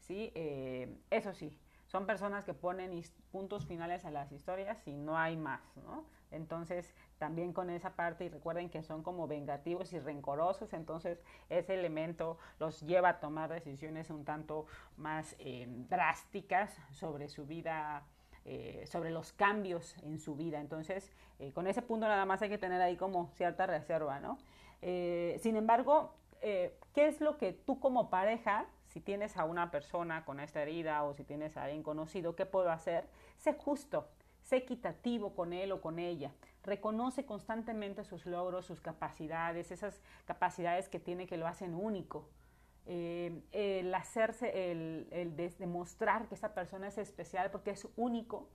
Speaker 1: ¿sí? Eh, eso sí, son personas que ponen puntos finales a las historias y no hay más, ¿no? Entonces, también con esa parte, y recuerden que son como vengativos y rencorosos, entonces ese elemento los lleva a tomar decisiones un tanto más eh, drásticas sobre su vida, eh, sobre los cambios en su vida. Entonces, eh, con ese punto nada más hay que tener ahí como cierta reserva, ¿no? sin embargo, ¿qué es lo que tú como pareja si tienes a una persona con esta herida o si tienes a alguien conocido, ¿qué puedo hacer? Sé justo, sé equitativo con él o con ella. reconoce constantemente sus logros, sus capacidades, esas capacidades que tiene que lo hacen único. Eh, el hacerse, el, demostrar que esa persona es especial porque es único,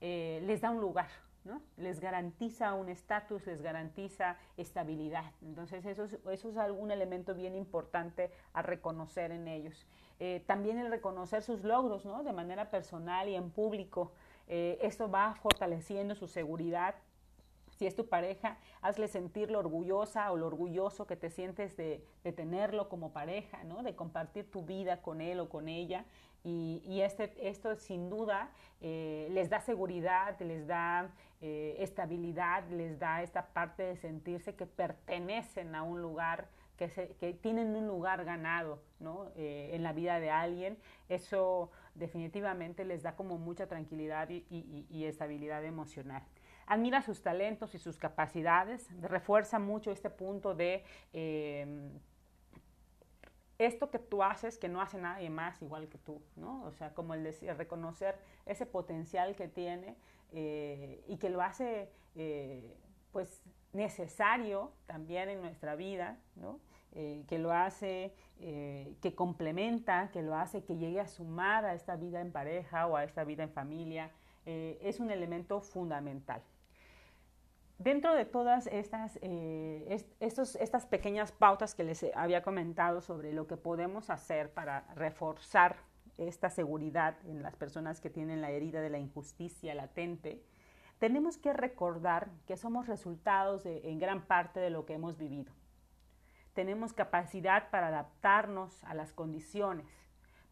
Speaker 1: eh, les da un lugar, ¿no? Les garantiza un estatus, les garantiza estabilidad. Entonces eso es, eso es algún elemento bien importante a reconocer en ellos. Eh, también el reconocer sus logros, ¿no? De manera personal y en público. Eh, esto va fortaleciendo su seguridad. Si es tu pareja, hazle sentirlo orgullosa o lo orgulloso que te sientes de, tenerlo como pareja, ¿no? De compartir tu vida con él o con ella. Y, este, esto sin duda eh, les da seguridad, les da eh, estabilidad, les da esta parte de sentirse que pertenecen a un lugar, que, que tienen un lugar ganado ¿no? Eh, en la vida de alguien. Eso definitivamente les da como mucha tranquilidad y, estabilidad emocional admira sus talentos y sus capacidades, refuerza mucho este punto de esto que tú haces que no hace nadie más igual que tú, ¿no? O sea, como el decir, reconocer ese potencial que tiene eh, y que lo hace, eh, pues, necesario también en nuestra vida, ¿no? Eh, que lo hace, que complementa, que lo hace que llegue a sumar a esta vida en pareja o a esta vida en familia, es un elemento fundamental. Dentro de todas estas, eh, estas pequeñas pautas que les había comentado sobre lo que podemos hacer para reforzar esta seguridad en las personas que tienen la herida de la injusticia latente, tenemos que recordar que somos resultados en gran parte de lo que hemos vivido. Tenemos capacidad para adaptarnos a las condiciones,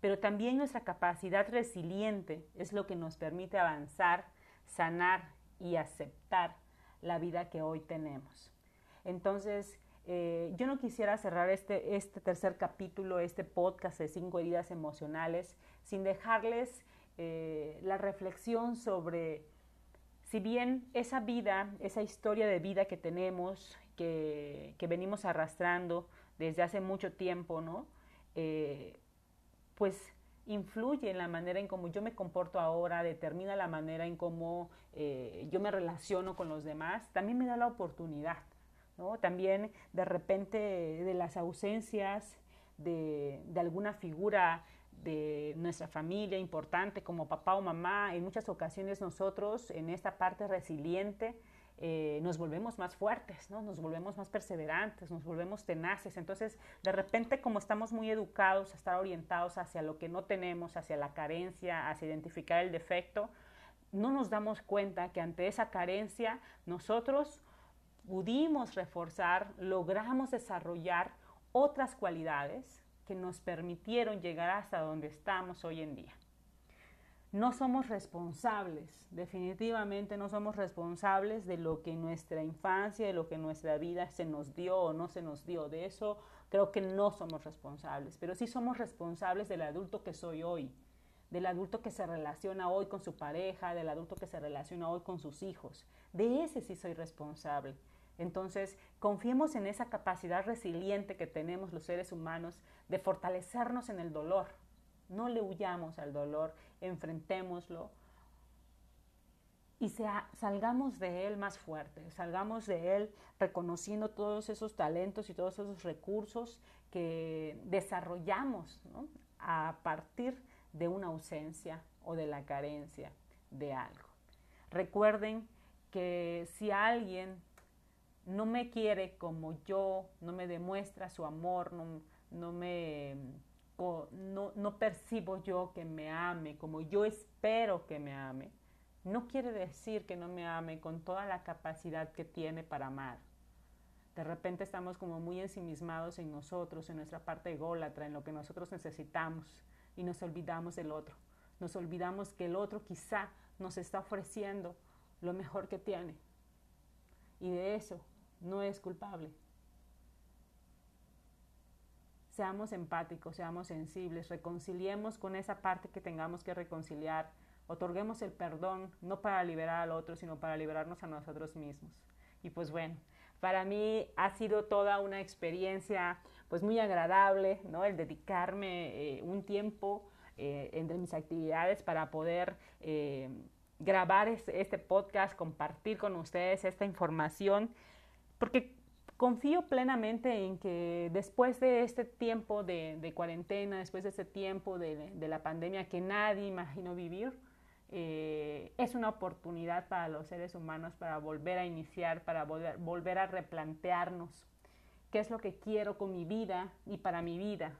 Speaker 1: pero también nuestra capacidad resiliente es lo que nos permite avanzar, sanar y aceptar la vida que hoy tenemos. Entonces, eh, yo no quisiera cerrar este, este tercer capítulo, este podcast de cinco heridas emocionales, sin dejarles eh, la reflexión sobre si bien esa vida, esa historia de vida que tenemos, que, venimos arrastrando desde hace mucho tiempo, ¿no? Eh, pues influye en la manera en cómo yo me comporto ahora, determina la manera en cómo eh, yo me relaciono con los demás, también me da la oportunidad. También de repente de las ausencias de, de alguna figura de nuestra familia importante como papá o mamá, en muchas ocasiones nosotros en esta parte resiliente eh, nos volvemos más fuertes, ¿no? nos volvemos más perseverantes, nos volvemos tenaces. Entonces, de repente, como estamos muy educados a estar orientados hacia lo que no tenemos, hacia la carencia, hacia identificar el defecto, no nos damos cuenta que ante esa carencia nosotros pudimos reforzar, logramos desarrollar otras cualidades que nos permitieron llegar hasta donde estamos hoy en día no somos responsables, definitivamente no somos responsables de lo que en nuestra infancia, de lo que en nuestra vida se nos dio o no se nos dio. De eso creo que no somos responsables, pero sí somos responsables del adulto que soy hoy, del adulto que se relaciona hoy con su pareja, del adulto que se relaciona hoy con sus hijos. De ese sí soy responsable. Entonces, confiemos en esa capacidad resiliente que tenemos los seres humanos de fortalecernos en el dolor, no le huyamos al dolor, enfrentémoslo y salgamos de él más fuerte, salgamos de él reconociendo todos esos talentos y todos esos recursos que desarrollamos a partir de una ausencia o de la carencia de algo. Recuerden que si alguien no me quiere como yo, no me demuestra su amor, no me no, no percibo yo que me ame como yo espero que me ame, no quiere decir que no me ame con toda la capacidad que tiene para amar. De repente estamos como muy ensimismados en nosotros, en nuestra parte ególatra, en lo que nosotros necesitamos y nos olvidamos del otro. Nos olvidamos que el otro quizá nos está ofreciendo lo mejor que tiene. Y de eso no es culpable seamos empáticos, seamos sensibles, reconciliemos con esa parte que tengamos que reconciliar, otorguemos el perdón, no para liberar al otro, sino para liberarnos a nosotros mismos. Y pues bueno, para mí ha sido toda una experiencia pues muy agradable, ¿no? El dedicarme eh, un tiempo eh, entre mis actividades para poder eh, grabar este podcast, compartir con ustedes esta información, porque confío plenamente en que después de este tiempo de, cuarentena, después de este tiempo de, la pandemia que nadie imaginó vivir, eh, es una oportunidad para los seres humanos para volver a iniciar, para volver, volver a replantearnos qué es lo que quiero con mi vida y para mi vida,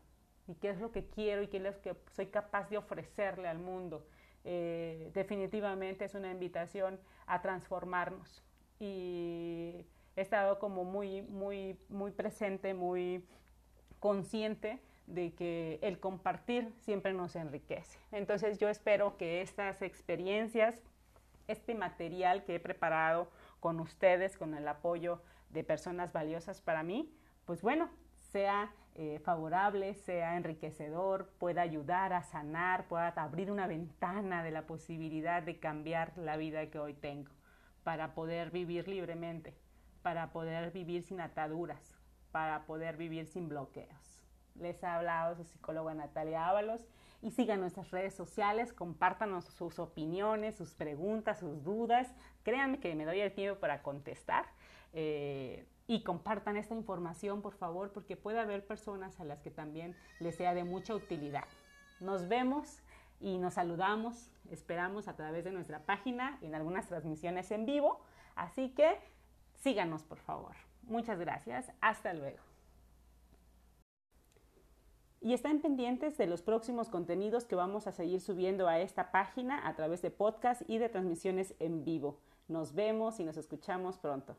Speaker 1: y qué es lo que quiero y qué es lo que soy capaz de ofrecerle al mundo. Eh, definitivamente es una invitación a transformarnos y he estado como muy, muy, muy presente, muy consciente de que el compartir siempre nos enriquece. Entonces yo espero que estas experiencias, este material que he preparado con ustedes, con el apoyo de personas valiosas para mí, pues bueno, sea eh, favorable, sea enriquecedor, pueda ayudar a sanar, pueda abrir una ventana de la posibilidad de cambiar la vida que hoy tengo, para poder vivir libremente, para poder vivir sin ataduras, para poder vivir sin bloqueos. Les ha hablado su psicóloga Natalia Ábalos y sigan nuestras redes sociales, compártanos sus opiniones, sus preguntas, sus dudas. Créanme que me doy el tiempo para contestar. Eh, y compartan esta información, por favor, porque puede haber personas a las que también les sea de mucha utilidad. Nos vemos y nos saludamos, esperamos a través de nuestra página y en algunas transmisiones en vivo. Así que síganos, por favor. Muchas gracias. Hasta luego. Y estén pendientes de los próximos contenidos que vamos a seguir subiendo a esta página a través de podcast y de transmisiones en vivo. Nos vemos y nos escuchamos pronto.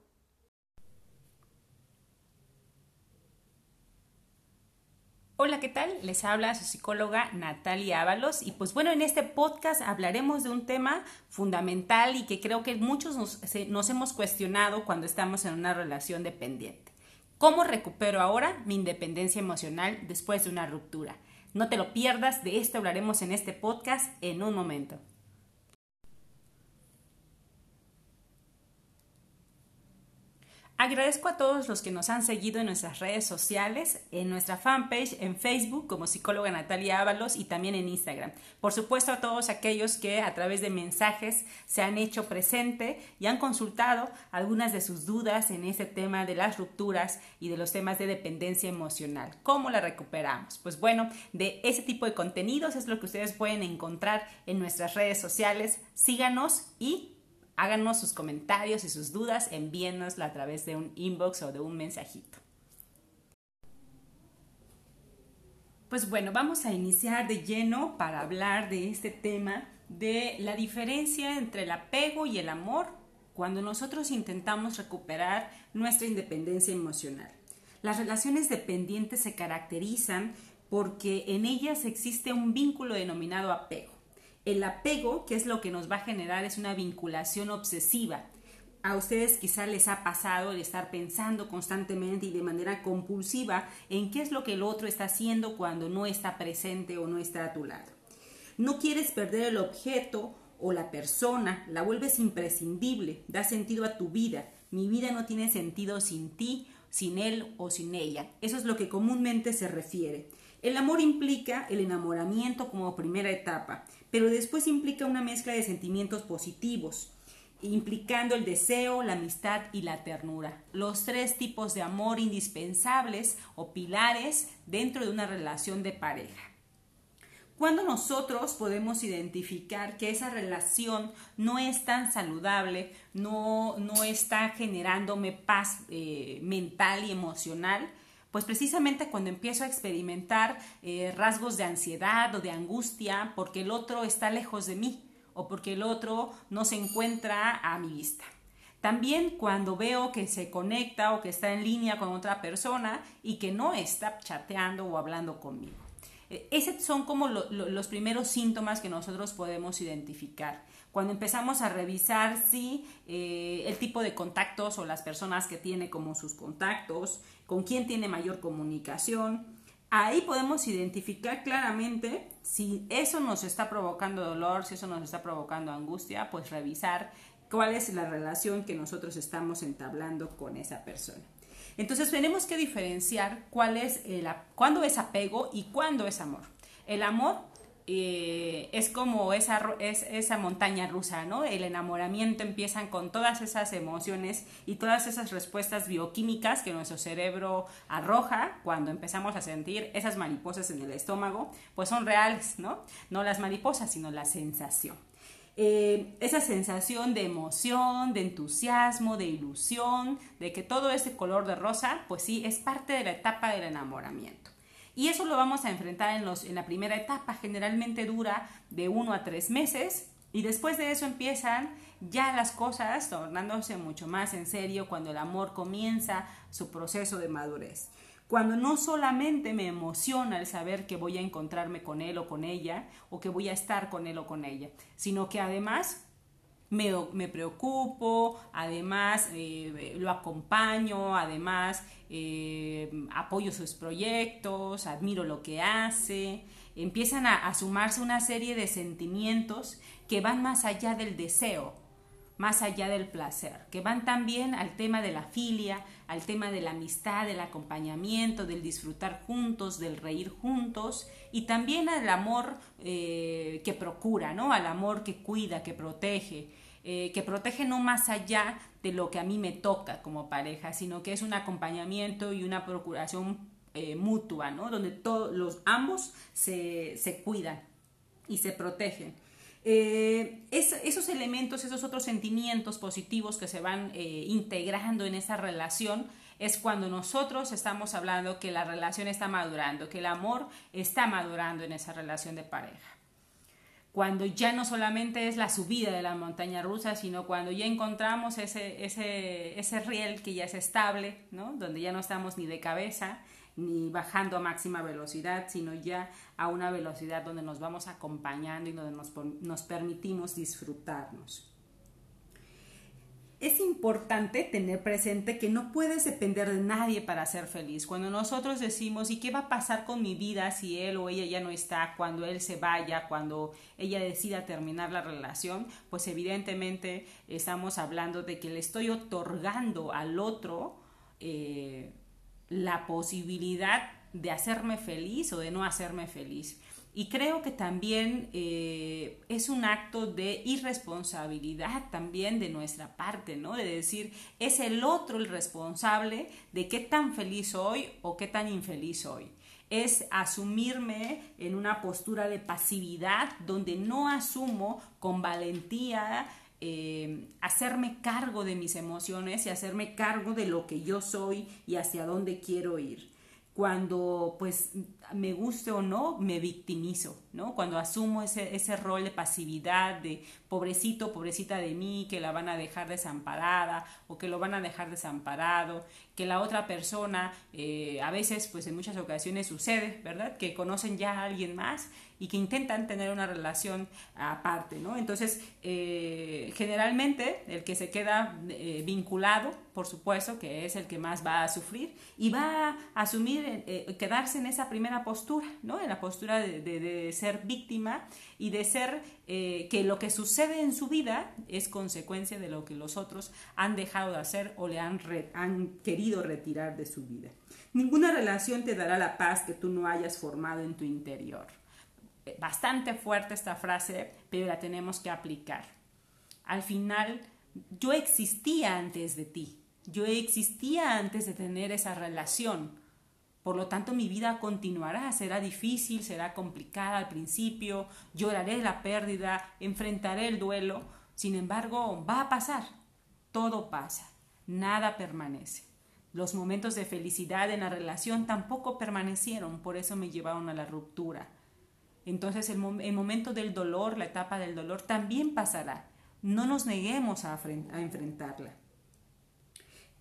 Speaker 2: Hola, ¿qué tal? Les habla su psicóloga Natalia Ábalos y pues bueno, en este podcast hablaremos de un tema fundamental y que creo que muchos nos, hemos cuestionado cuando estamos en una relación dependiente. ¿Cómo recupero ahora mi independencia emocional después de una ruptura? No te lo pierdas, de esto hablaremos en este podcast en un momento. Agradezco a todos los que nos han seguido en nuestras redes sociales, en nuestra fanpage, en Facebook como psicóloga Natalia Ábalos y también en Instagram. Por supuesto a todos aquellos que a través de mensajes se han hecho presente y han consultado algunas de sus dudas en ese tema de las rupturas y de los temas de dependencia emocional. ¿Cómo la recuperamos? Pues bueno, de ese tipo de contenidos es lo que ustedes pueden encontrar en nuestras redes sociales. Síganos y Háganos sus comentarios y sus dudas, envíennosla a través de un inbox o de un mensajito. Pues bueno, vamos a iniciar de lleno para hablar de este tema de la diferencia entre el apego y el amor cuando nosotros intentamos recuperar nuestra independencia emocional. Las relaciones dependientes se caracterizan porque en ellas existe un vínculo denominado apego. El apego, que es lo que nos va a generar, es una vinculación obsesiva. A ustedes quizá les ha pasado de estar pensando constantemente y de manera compulsiva en qué es lo que el otro está haciendo cuando no está presente o no está a tu lado. No quieres perder el objeto o la persona, la vuelves imprescindible, da sentido a tu vida. Mi vida no tiene sentido sin ti, sin él o sin ella. Eso es lo que comúnmente se refiere. El amor implica el enamoramiento como primera etapa, pero después implica una mezcla de sentimientos positivos, implicando el deseo, la amistad y la ternura. Los tres tipos de amor indispensables o pilares dentro de una relación de pareja. Cuando nosotros podemos identificar que esa relación no es tan saludable, no, no está generándome paz eh, mental y emocional, pues precisamente cuando empiezo a experimentar eh, rasgos de ansiedad o de angustia porque el otro está lejos de mí o porque el otro no se encuentra a mi vista. También cuando veo que se conecta o que está en línea con otra persona y que no está chateando o hablando conmigo. E, esos son como los primeros síntomas que nosotros podemos identificar. Cuando empezamos a revisar si eh, el tipo de contactos o las personas que tiene como sus contactos, con quién tiene mayor comunicación. Ahí podemos identificar claramente si eso nos está provocando dolor, si eso nos está provocando angustia, pues revisar cuál es la relación que nosotros estamos entablando con esa persona. Entonces tenemos que diferenciar cuál es el, cuándo es apego y cuándo es amor. El amor eh, es como esa, es, esa montaña rusa, ¿no? El enamoramiento empiezan con todas esas emociones y todas esas respuestas bioquímicas que nuestro cerebro arroja cuando empezamos a sentir esas mariposas en el estómago, pues son reales, ¿no? No las mariposas, sino la sensación. Eh, esa sensación de emoción, de entusiasmo, de ilusión, de que todo ese color de rosa, pues sí, es parte de la etapa del enamoramiento. Y eso lo vamos a enfrentar en, los, en la primera etapa, generalmente dura de uno a tres meses y después de eso empiezan ya las cosas tornándose mucho más en serio cuando el amor comienza su proceso de madurez. Cuando no solamente me emociona el saber que voy a encontrarme con él o con ella, o que voy a estar con él o con ella, sino que además me, preocupo, además eh, lo acompaño, además eh, apoyo sus proyectos, admiro lo que hace, empiezan a, sumarse una serie de sentimientos que van más allá del deseo, más allá del placer, que van también al tema de la filia, al tema de la amistad, del acompañamiento, del disfrutar juntos, del reír juntos y también al amor eh, que procura, ¿no? Al amor que cuida, que protege. Eh, que protege no más allá de lo que a mí me toca como pareja, sino que es un acompañamiento y una procuración eh, mutua, ¿no? Donde todos los ambos se, cuidan y se protegen. Eh, esos elementos, esos otros sentimientos positivos que se van integrando en esa relación, es cuando nosotros estamos hablando que la relación está madurando, que el amor está madurando en esa relación de pareja cuando ya no solamente es la subida de la montaña rusa, sino cuando ya encontramos ese, ese, ese riel que ya es estable, ¿no? donde ya no estamos ni de cabeza ni bajando a máxima velocidad, sino ya a una velocidad donde nos vamos acompañando y donde nos, nos permitimos disfrutarnos es importante tener presente que no puedes depender de nadie para ser feliz. Cuando nosotros decimos, ¿y qué va a pasar con mi vida si él o ella ya no está, cuando él se vaya, cuando ella decida terminar la relación? Pues evidentemente estamos hablando de que le estoy otorgando al otro eh, la posibilidad de hacerme feliz o de no hacerme feliz. Y creo que también eh, es un acto de irresponsabilidad también de nuestra parte, ¿no? De decir, es el otro el responsable de qué tan feliz soy o qué tan infeliz soy. Es asumirme en una postura de pasividad donde no asumo con valentía eh, hacerme cargo de mis emociones y hacerme cargo de lo que yo soy y hacia dónde quiero ir cuando pues me guste o no, me victimizo, ¿no? Cuando asumo ese, ese rol de pasividad, de pobrecito, pobrecita de mí, que la van a dejar desamparada o que lo van a dejar desamparado, que la otra persona, eh, a veces, pues en muchas ocasiones sucede, ¿verdad? Que conocen ya a alguien más y que intentan tener una relación aparte, ¿no? Entonces, eh, generalmente el que se queda eh, vinculado, por supuesto, que es el que más va a sufrir y va a asumir, quedarse en esa primera postura, ¿no? En la postura de, ser víctima y de ser que lo que sucede en su vida es consecuencia de lo que los otros han dejado de hacer o le han, han querido retirar de su vida. Ninguna relación te dará la paz que tú no hayas formado en tu interior bastante fuerte esta frase, pero la tenemos que aplicar. Al final, yo existía antes de ti, yo existía antes de tener esa relación. Por lo tanto, mi vida continuará, será difícil, será complicada al principio, lloraré la pérdida, enfrentaré el duelo. Sin embargo, va a pasar, todo pasa, nada permanece. Los momentos de felicidad en la relación tampoco permanecieron, por eso me llevaron a la ruptura. Entonces el, momento del dolor, la etapa del dolor, también pasará. No nos neguemos a, enfrentarla.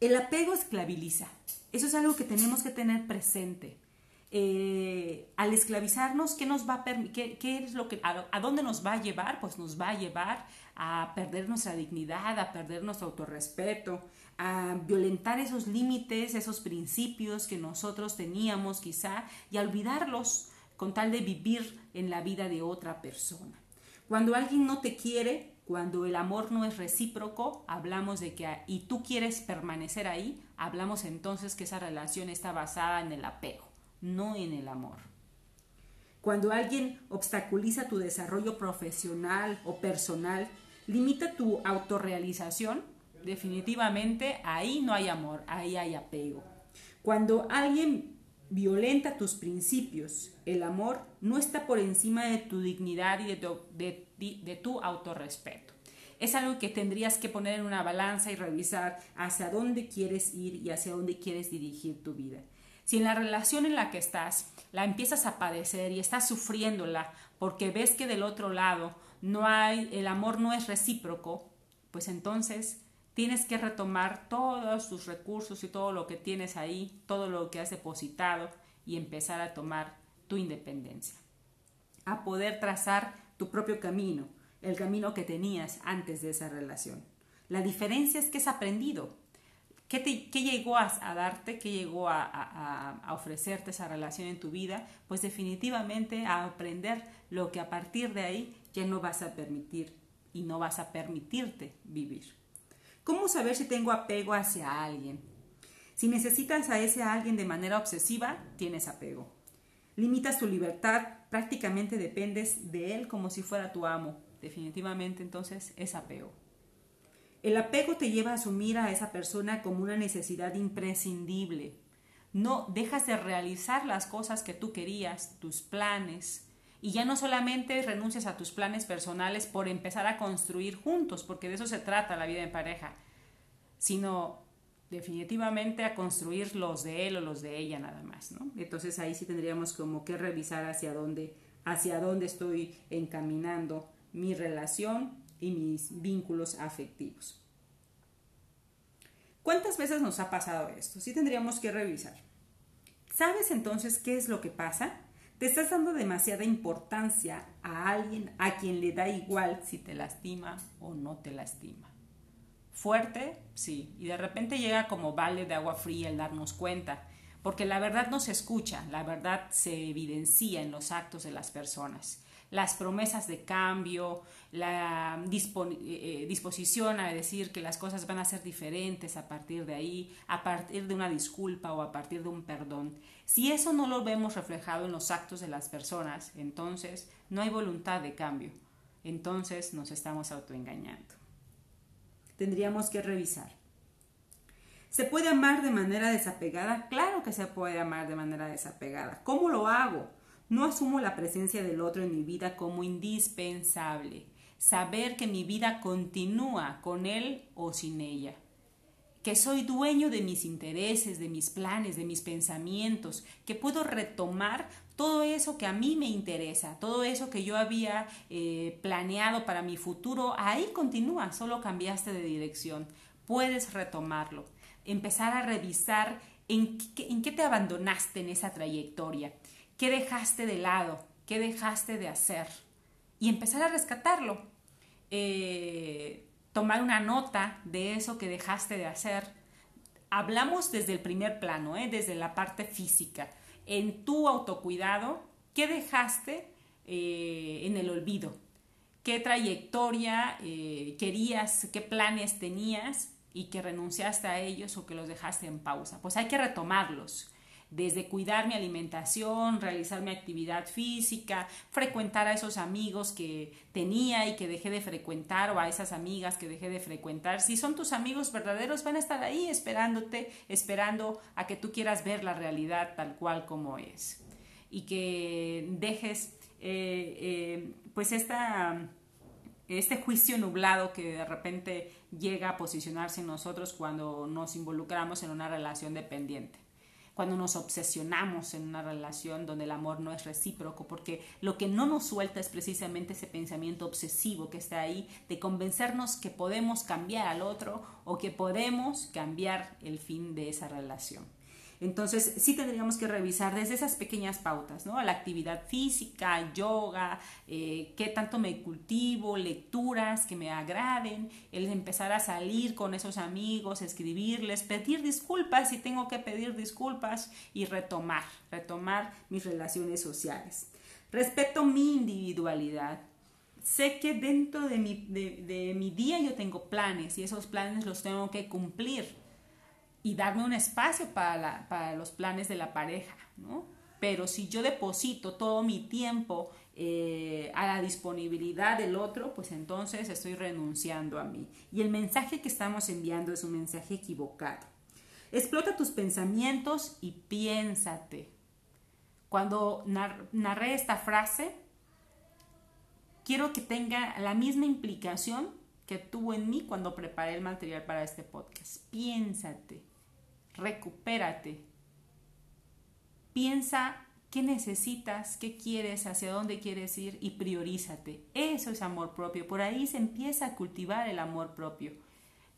Speaker 2: El apego esclaviza. Eso es algo que tenemos que tener presente. Eh, al esclavizarnos, ¿qué nos va a qué, es lo que, a, dónde nos va a llevar? Pues nos va a llevar a perder nuestra dignidad, a perder nuestro autorrespeto, a violentar esos límites, esos principios que nosotros teníamos quizá y a olvidarlos con tal de vivir en la vida de otra persona. Cuando alguien no te quiere, cuando el amor no es recíproco, hablamos de que y tú quieres permanecer ahí, hablamos entonces que esa relación está basada en el apego, no en el amor. Cuando alguien obstaculiza tu desarrollo profesional o personal, limita tu autorrealización, definitivamente ahí no hay amor, ahí hay apego. Cuando alguien violenta tus principios, el amor no está por encima de tu dignidad y de tu, tu autorrespeto. Es algo que tendrías que poner en una balanza y revisar hacia dónde quieres ir y hacia dónde quieres dirigir tu vida. Si en la relación en la que estás la empiezas a padecer y estás sufriéndola porque ves que del otro lado no hay, el amor no es recíproco, pues entonces tienes que retomar todos tus recursos y todo lo que tienes ahí, todo lo que has depositado y empezar a tomar tu independencia, a poder trazar tu propio camino, el camino que tenías antes de esa relación. La diferencia es que has aprendido. ¿Qué, llegó a, darte? ¿Qué llegó a, ofrecerte esa relación en tu vida? Pues definitivamente a aprender lo que a partir de ahí ya no vas a permitir y no vas a permitirte vivir. ¿Cómo saber si tengo apego hacia alguien? Si necesitas a ese alguien de manera obsesiva, tienes apego. Limitas tu libertad, prácticamente dependes de él como si fuera tu amo. Definitivamente entonces es apego. El apego te lleva a asumir a esa persona como una necesidad imprescindible. No dejas de realizar las cosas que tú querías, tus planes, y ya no solamente renuncias a tus planes personales por empezar a construir juntos, porque de eso se trata la vida en pareja, sino definitivamente a construir los de él o los de ella nada más, ¿no? Entonces ahí sí tendríamos como que revisar hacia dónde, hacia dónde estoy encaminando mi relación y mis vínculos afectivos. ¿Cuántas veces nos ha pasado esto? Sí tendríamos que revisar. ¿Sabes entonces qué es lo que pasa? Te estás dando demasiada importancia a alguien a quien le da igual si te lastima o no te lastima. Fuerte, sí, y de repente llega como vale de agua fría el darnos cuenta, porque la verdad no se escucha, la verdad se evidencia en los actos de las personas las promesas de cambio, la eh, eh, disposición a decir que las cosas van a ser diferentes a partir de ahí, a partir de una disculpa o a partir de un perdón. Si eso no lo vemos reflejado en los actos de las personas, entonces no hay voluntad de cambio. Entonces nos estamos autoengañando. Tendríamos que revisar. ¿Se puede amar de manera desapegada? Claro que se puede amar de manera desapegada. ¿Cómo lo hago? No asumo la presencia del otro en mi vida como indispensable. Saber que mi vida continúa con él o sin ella. Que soy dueño de mis intereses, de mis planes, de mis pensamientos. Que puedo retomar todo eso que a mí me interesa, todo eso que yo había eh, planeado para mi futuro. Ahí continúa, solo cambiaste de dirección. Puedes retomarlo. Empezar a revisar en qué te abandonaste en esa trayectoria ¿Qué dejaste de lado? ¿Qué dejaste de hacer? Y empezar a rescatarlo. Eh, tomar una nota de eso que dejaste de hacer. Hablamos desde el primer plano, ¿eh? desde la parte física. En tu autocuidado, ¿qué dejaste eh, en el olvido? ¿Qué trayectoria querías, qué planes tenías y que renunciaste a ellos o que los dejaste en pausa? Pues hay que retomarlos desde cuidar mi alimentación, realizar mi actividad física, frecuentar a esos amigos que tenía y que dejé de frecuentar o a esas amigas que dejé de frecuentar. Si son tus amigos verdaderos, van a estar ahí esperándote, esperando a que tú quieras ver la realidad tal cual como es. Y que dejes eh, eh, pues esta este juicio nublado que de repente llega a posicionarse en nosotros cuando nos involucramos en una relación dependiente cuando nos obsesionamos en una relación donde el amor no es recíproco, porque lo que no nos suelta es precisamente ese pensamiento obsesivo que está ahí de convencernos que podemos cambiar al otro o que podemos cambiar el fin de esa relación. Entonces, sí tendríamos que revisar desde esas pequeñas pautas, ¿no? La actividad física, yoga, eh, qué tanto me cultivo, lecturas que me agraden, el empezar a salir con esos amigos, escribirles, pedir disculpas si tengo que pedir disculpas y retomar, retomar mis relaciones sociales. Respeto mi individualidad, sé que dentro de mi, de, mi, día yo tengo planes y esos planes los tengo que cumplir y darme un espacio para, para los planes de la pareja, ¿no? pero si yo deposito todo mi tiempo eh, a la disponibilidad del otro, pues entonces estoy renunciando a mí. Y el mensaje que estamos enviando es un mensaje equivocado. Explota tus pensamientos y piénsate. Cuando narré esta frase, quiero que tenga la misma implicación que tuvo en mí cuando preparé el material para este podcast. Piénsate, recupérate, piensa qué necesitas, qué quieres, hacia dónde quieres ir y priorízate. Eso es amor propio. Por ahí se empieza a cultivar el amor propio.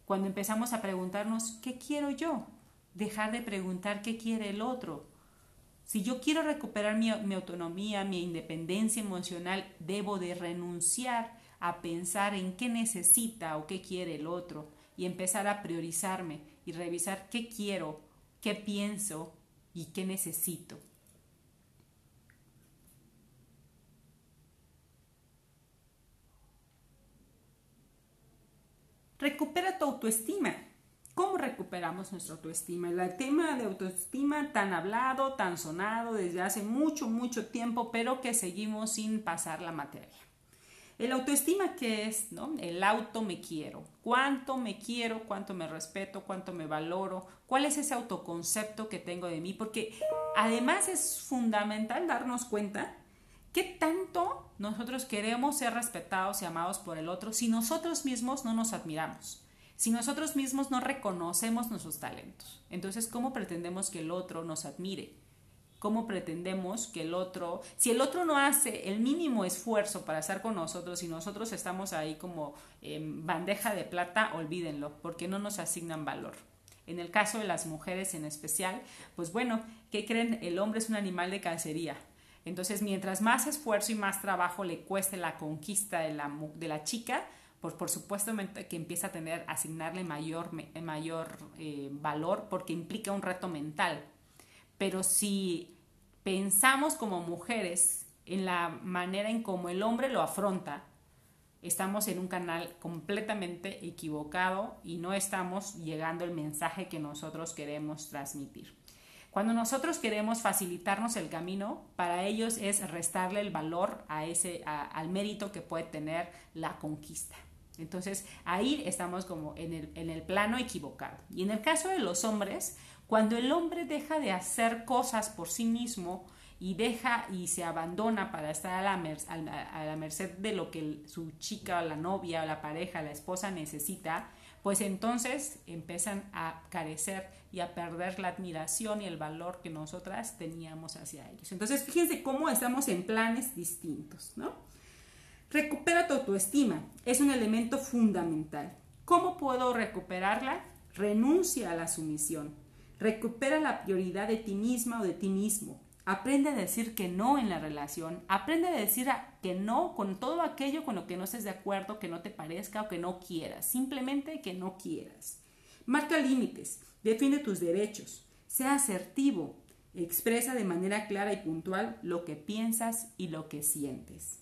Speaker 2: Cuando empezamos a preguntarnos, ¿qué quiero yo? Dejar de preguntar qué quiere el otro. Si yo quiero recuperar mi, mi autonomía, mi independencia emocional, debo de renunciar a pensar en qué necesita o qué quiere el otro y empezar a priorizarme y revisar qué quiero, qué pienso y qué necesito. Recupera tu autoestima. ¿Cómo recuperamos nuestra autoestima? El tema de autoestima tan hablado, tan sonado desde hace mucho, mucho tiempo, pero que seguimos sin pasar la materia. El autoestima, ¿qué es? No? El auto me quiero. ¿Cuánto me quiero? ¿Cuánto me respeto? ¿Cuánto me valoro? ¿Cuál es ese autoconcepto que tengo de mí? Porque además es fundamental darnos cuenta qué tanto nosotros queremos ser respetados y amados por el otro si nosotros mismos no nos admiramos. Si nosotros mismos no reconocemos nuestros talentos, entonces ¿cómo pretendemos que el otro nos admire? ¿Cómo pretendemos que el otro, si el otro no hace el mínimo esfuerzo para estar con nosotros y nosotros estamos ahí como en bandeja de plata, olvídenlo, porque no nos asignan valor. En el caso de las mujeres en especial, pues bueno, ¿qué creen? El hombre es un animal de cacería. Entonces, mientras más esfuerzo y más trabajo le cueste la conquista de la, chica, pues por supuesto que empieza a tener, asignarle mayor, mayor eh, valor porque implica un reto mental. Pero si pensamos como mujeres en la manera en cómo el hombre lo afronta, estamos en un canal completamente equivocado y no estamos llegando el mensaje que nosotros queremos transmitir. Cuando nosotros queremos facilitarnos el camino, para ellos es restarle el valor a ese, al mérito que puede tener la conquista. Entonces ahí estamos como en el, en el plano equivocado. Y en el caso de los hombres, cuando el hombre deja de hacer cosas por sí mismo y deja y se abandona para estar a la, merced de lo que su chica o la novia o la pareja, la esposa necesita, pues entonces empiezan a carecer y a perder la admiración y el valor que nosotras teníamos hacia ellos. Entonces, fíjense cómo estamos en planes distintos, ¿no? Recupera tu autoestima, es un elemento fundamental. ¿Cómo puedo recuperarla? Renuncia a la sumisión. Recupera la prioridad de ti misma o de ti mismo. Aprende a decir que no en la relación. Aprende a decir que no con todo aquello con lo que no estés de acuerdo, que no te parezca o que no quieras. Simplemente que no quieras. Marca límites. Defiende tus derechos. Sea asertivo. Expresa de manera clara y puntual lo que piensas y lo que sientes.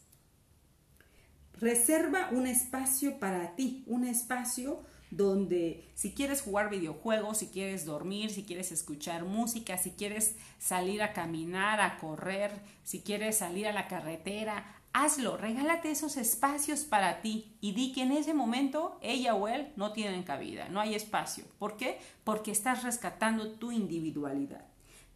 Speaker 2: Reserva un espacio para ti, un espacio donde si quieres jugar videojuegos, si quieres dormir, si quieres escuchar música, si quieres salir a caminar, a correr, si quieres salir a la carretera, hazlo, regálate esos espacios para ti y di que en ese momento ella o él no tienen cabida, no hay espacio. ¿Por qué? Porque estás rescatando tu individualidad.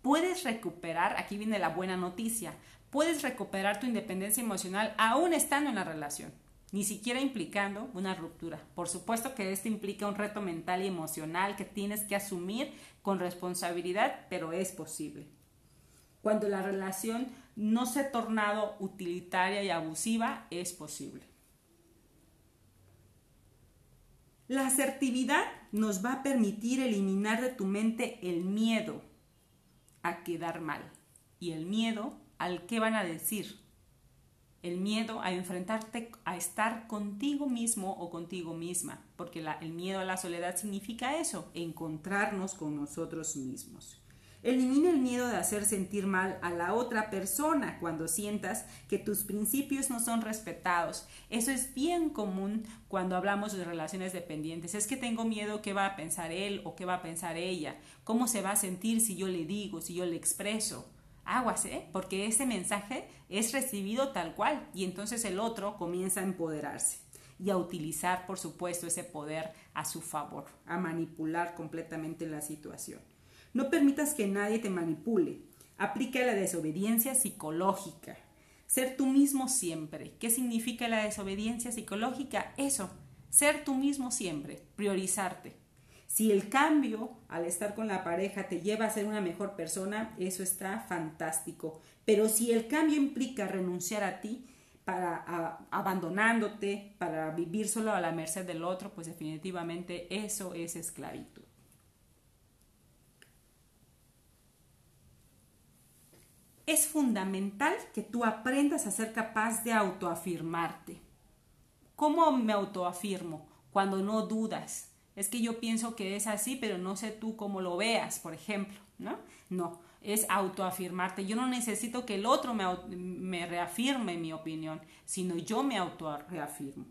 Speaker 2: Puedes recuperar, aquí viene la buena noticia, puedes recuperar tu independencia emocional aún estando en la relación ni siquiera implicando una ruptura. Por supuesto que esto implica un reto mental y emocional que tienes que asumir con responsabilidad, pero es posible. Cuando la relación no se ha tornado utilitaria y abusiva, es posible. La asertividad nos va a permitir eliminar de tu mente el miedo a quedar mal y el miedo al qué van a decir el miedo a enfrentarte a estar contigo mismo o contigo misma, porque el miedo a la soledad significa eso, encontrarnos con nosotros mismos. Elimina el miedo de hacer sentir mal a la otra persona cuando sientas que tus principios no son respetados. Eso es bien común cuando hablamos de relaciones dependientes. Es que tengo miedo qué va a pensar él o qué va a pensar ella, cómo se va a sentir si yo le digo, si yo le expreso. Aguas, ¿eh? Porque ese mensaje es recibido tal cual y entonces el otro comienza a empoderarse y a utilizar, por supuesto, ese poder a su favor, a manipular completamente la situación. No permitas que nadie te manipule. Aplica la desobediencia psicológica. Ser tú mismo siempre. ¿Qué significa la desobediencia psicológica? Eso, ser tú mismo siempre, priorizarte. Si el cambio al estar con la pareja te lleva a ser una mejor persona, eso está fantástico. Pero si el cambio implica renunciar a ti, para abandonándote, para vivir solo a la merced del otro, pues definitivamente eso es esclavitud. Es fundamental que tú aprendas a ser capaz de autoafirmarte. ¿Cómo me autoafirmo? Cuando no dudas, es que yo pienso que es así, pero no sé tú cómo lo veas, por ejemplo, ¿no? No, es autoafirmarte. Yo no necesito que el otro me, me reafirme mi opinión, sino yo me autoreafirmo.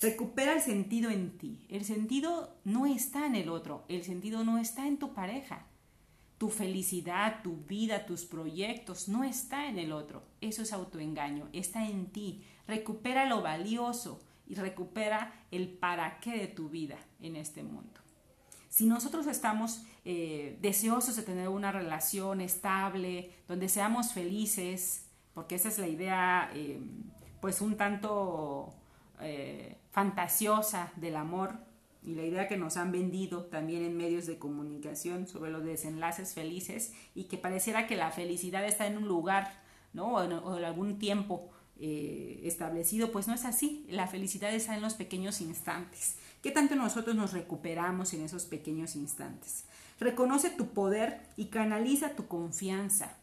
Speaker 2: Recupera el sentido en ti. El sentido no está en el otro, el sentido no está en tu pareja. Tu felicidad, tu vida, tus proyectos no está en el otro. Eso es autoengaño, está en ti. Recupera lo valioso y recupera el para qué de tu vida en este mundo. Si nosotros estamos eh, deseosos de tener una relación estable, donde seamos felices, porque esa es la idea, eh, pues un tanto eh, fantasiosa del amor y la idea que nos han vendido también en medios de comunicación sobre los desenlaces felices y que pareciera que la felicidad está en un lugar, ¿no? O en, algún tiempo establecido, pues no es así. La felicidad está en los pequeños instantes. ¿Qué tanto nosotros nos recuperamos en esos pequeños instantes? Reconoce tu poder y canaliza tu confianza.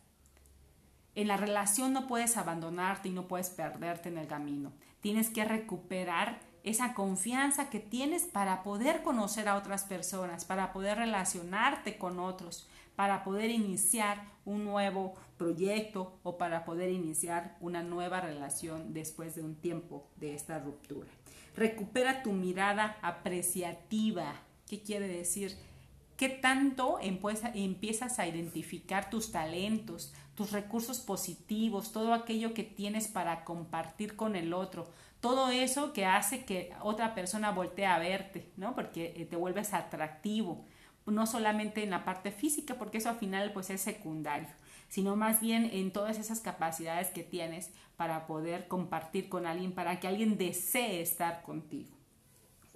Speaker 2: En la relación no puedes abandonarte y no puedes perderte en el camino. Tienes que recuperar esa confianza que tienes para poder conocer a otras personas, para poder relacionarte con otros, para poder iniciar un nuevo proyecto o para poder iniciar una nueva relación después de un tiempo de esta ruptura. Recupera tu mirada apreciativa. ¿Qué quiere decir? ¿Qué tanto empiezas a identificar tus talentos, tus recursos positivos, todo aquello que tienes para compartir con el otro? Todo eso que hace que otra persona voltee a verte, ¿no? Porque eh, te vuelves atractivo, no solamente en la parte física, porque eso al final pues es secundario, sino más bien en todas esas capacidades que tienes para poder compartir con alguien, para que alguien desee estar contigo.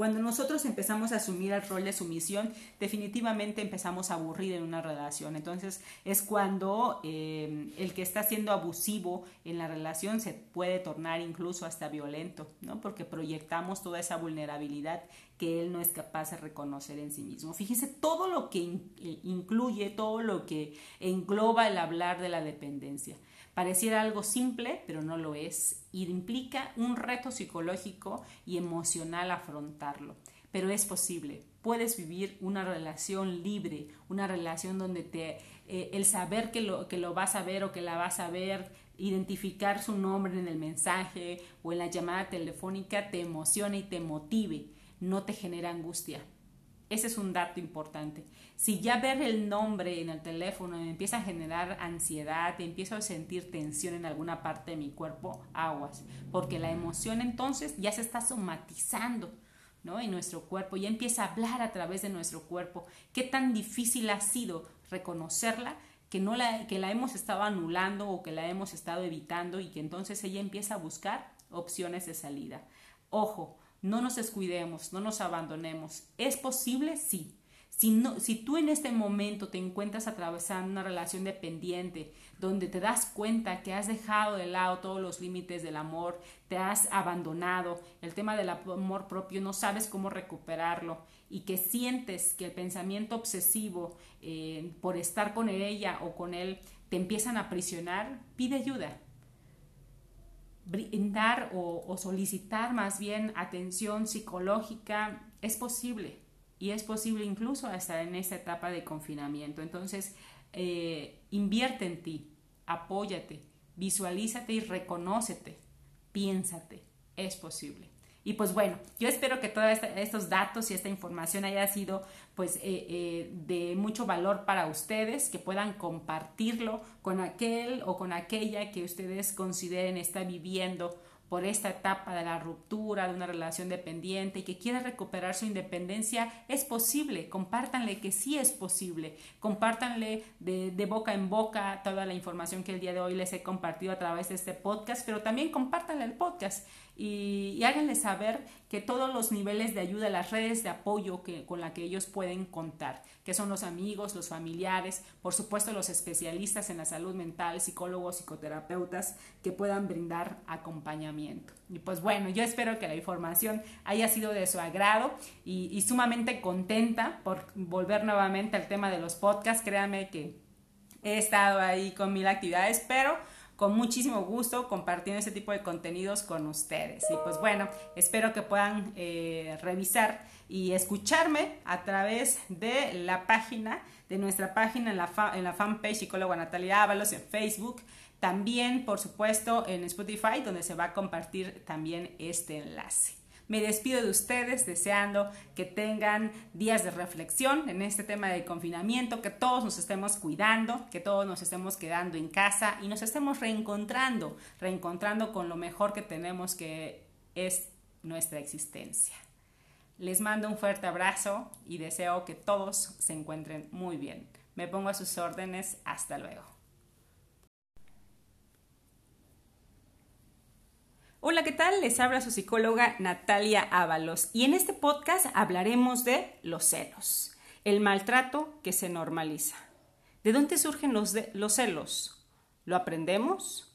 Speaker 2: Cuando nosotros empezamos a asumir el rol de sumisión, definitivamente empezamos a aburrir en una relación. Entonces es cuando eh, el que está siendo abusivo en la relación se puede tornar incluso hasta violento, ¿no? Porque proyectamos toda esa vulnerabilidad que él no es capaz de reconocer en sí mismo. Fíjese todo lo que eh, incluye, todo lo que engloba el hablar de la dependencia. Pareciera algo simple, pero no lo es, y implica un reto psicológico y emocional afrontarlo. Pero es posible. Puedes vivir una relación libre, una relación donde te, eh, el saber que lo, que lo vas a ver o que la vas a ver, identificar su nombre en el mensaje o en la llamada telefónica te emociona y te motive, no te genera angustia. Ese es un dato importante. Si ya ver el nombre en el teléfono me empieza a generar ansiedad, empiezo a sentir tensión en alguna parte de mi cuerpo, aguas, porque la emoción entonces ya se está somatizando. ¿no? en nuestro cuerpo, ya empieza a hablar a través de nuestro cuerpo. Qué tan difícil ha sido reconocerla que, no la, que la hemos estado anulando o que la hemos estado evitando y que entonces ella empieza a buscar opciones de salida. Ojo, no nos descuidemos, no nos abandonemos. ¿Es posible? Sí. Si, no, si tú en este momento te encuentras atravesando una relación dependiente, donde te das cuenta que has dejado de lado todos los límites del amor, te has abandonado, el tema del amor propio, no sabes cómo recuperarlo y que sientes que el pensamiento obsesivo eh, por estar con ella o con él te empiezan a aprisionar, pide ayuda brindar o, solicitar más bien atención psicológica es posible y es posible incluso hasta en esta etapa de confinamiento. Entonces, eh, invierte en ti, apóyate, visualízate y reconócete, piénsate, es posible. Y pues bueno, yo espero que todos estos datos y esta información haya sido pues eh, eh, de mucho valor para ustedes, que puedan compartirlo con aquel o con aquella que ustedes consideren está viviendo por esta etapa de la ruptura de una relación dependiente y que quiera recuperar su independencia, es posible. Compártanle que sí es posible. Compártanle de, de, boca en boca toda la información que el día de hoy les he compartido a través de este podcast, pero también compártanle el podcast y, háganle saber que todos los niveles de ayuda, las redes de apoyo que, con la que ellos pueden contar, que son los amigos, los familiares, por supuesto los especialistas en la salud mental, psicólogos, psicoterapeutas, que puedan brindar acompañamiento. Y pues bueno, yo espero que la información haya sido de su agrado y, y sumamente contenta por volver nuevamente al tema de los podcasts. Créanme que he estado ahí con mil actividades, pero con muchísimo gusto compartiendo este tipo de contenidos con ustedes. Y pues bueno, espero que puedan eh, revisar y escucharme a través de la página, de nuestra página en la, en la fanpage psicóloga Natalia Ábalos en Facebook. También, por supuesto, en Spotify, donde se va a compartir también este enlace. Me despido de ustedes deseando que tengan días de reflexión en este tema de confinamiento, que todos nos estemos cuidando, que todos nos estemos quedando en casa y nos estemos reencontrando, reencontrando con lo mejor que tenemos que es nuestra existencia. Les mando un fuerte abrazo y deseo que todos se encuentren muy bien. Me pongo a sus órdenes. Hasta luego. Hola, ¿qué tal? Les habla su psicóloga Natalia Ábalos y en este podcast hablaremos de los celos, el maltrato que se normaliza. ¿De dónde surgen los, los celos? ¿Lo aprendemos?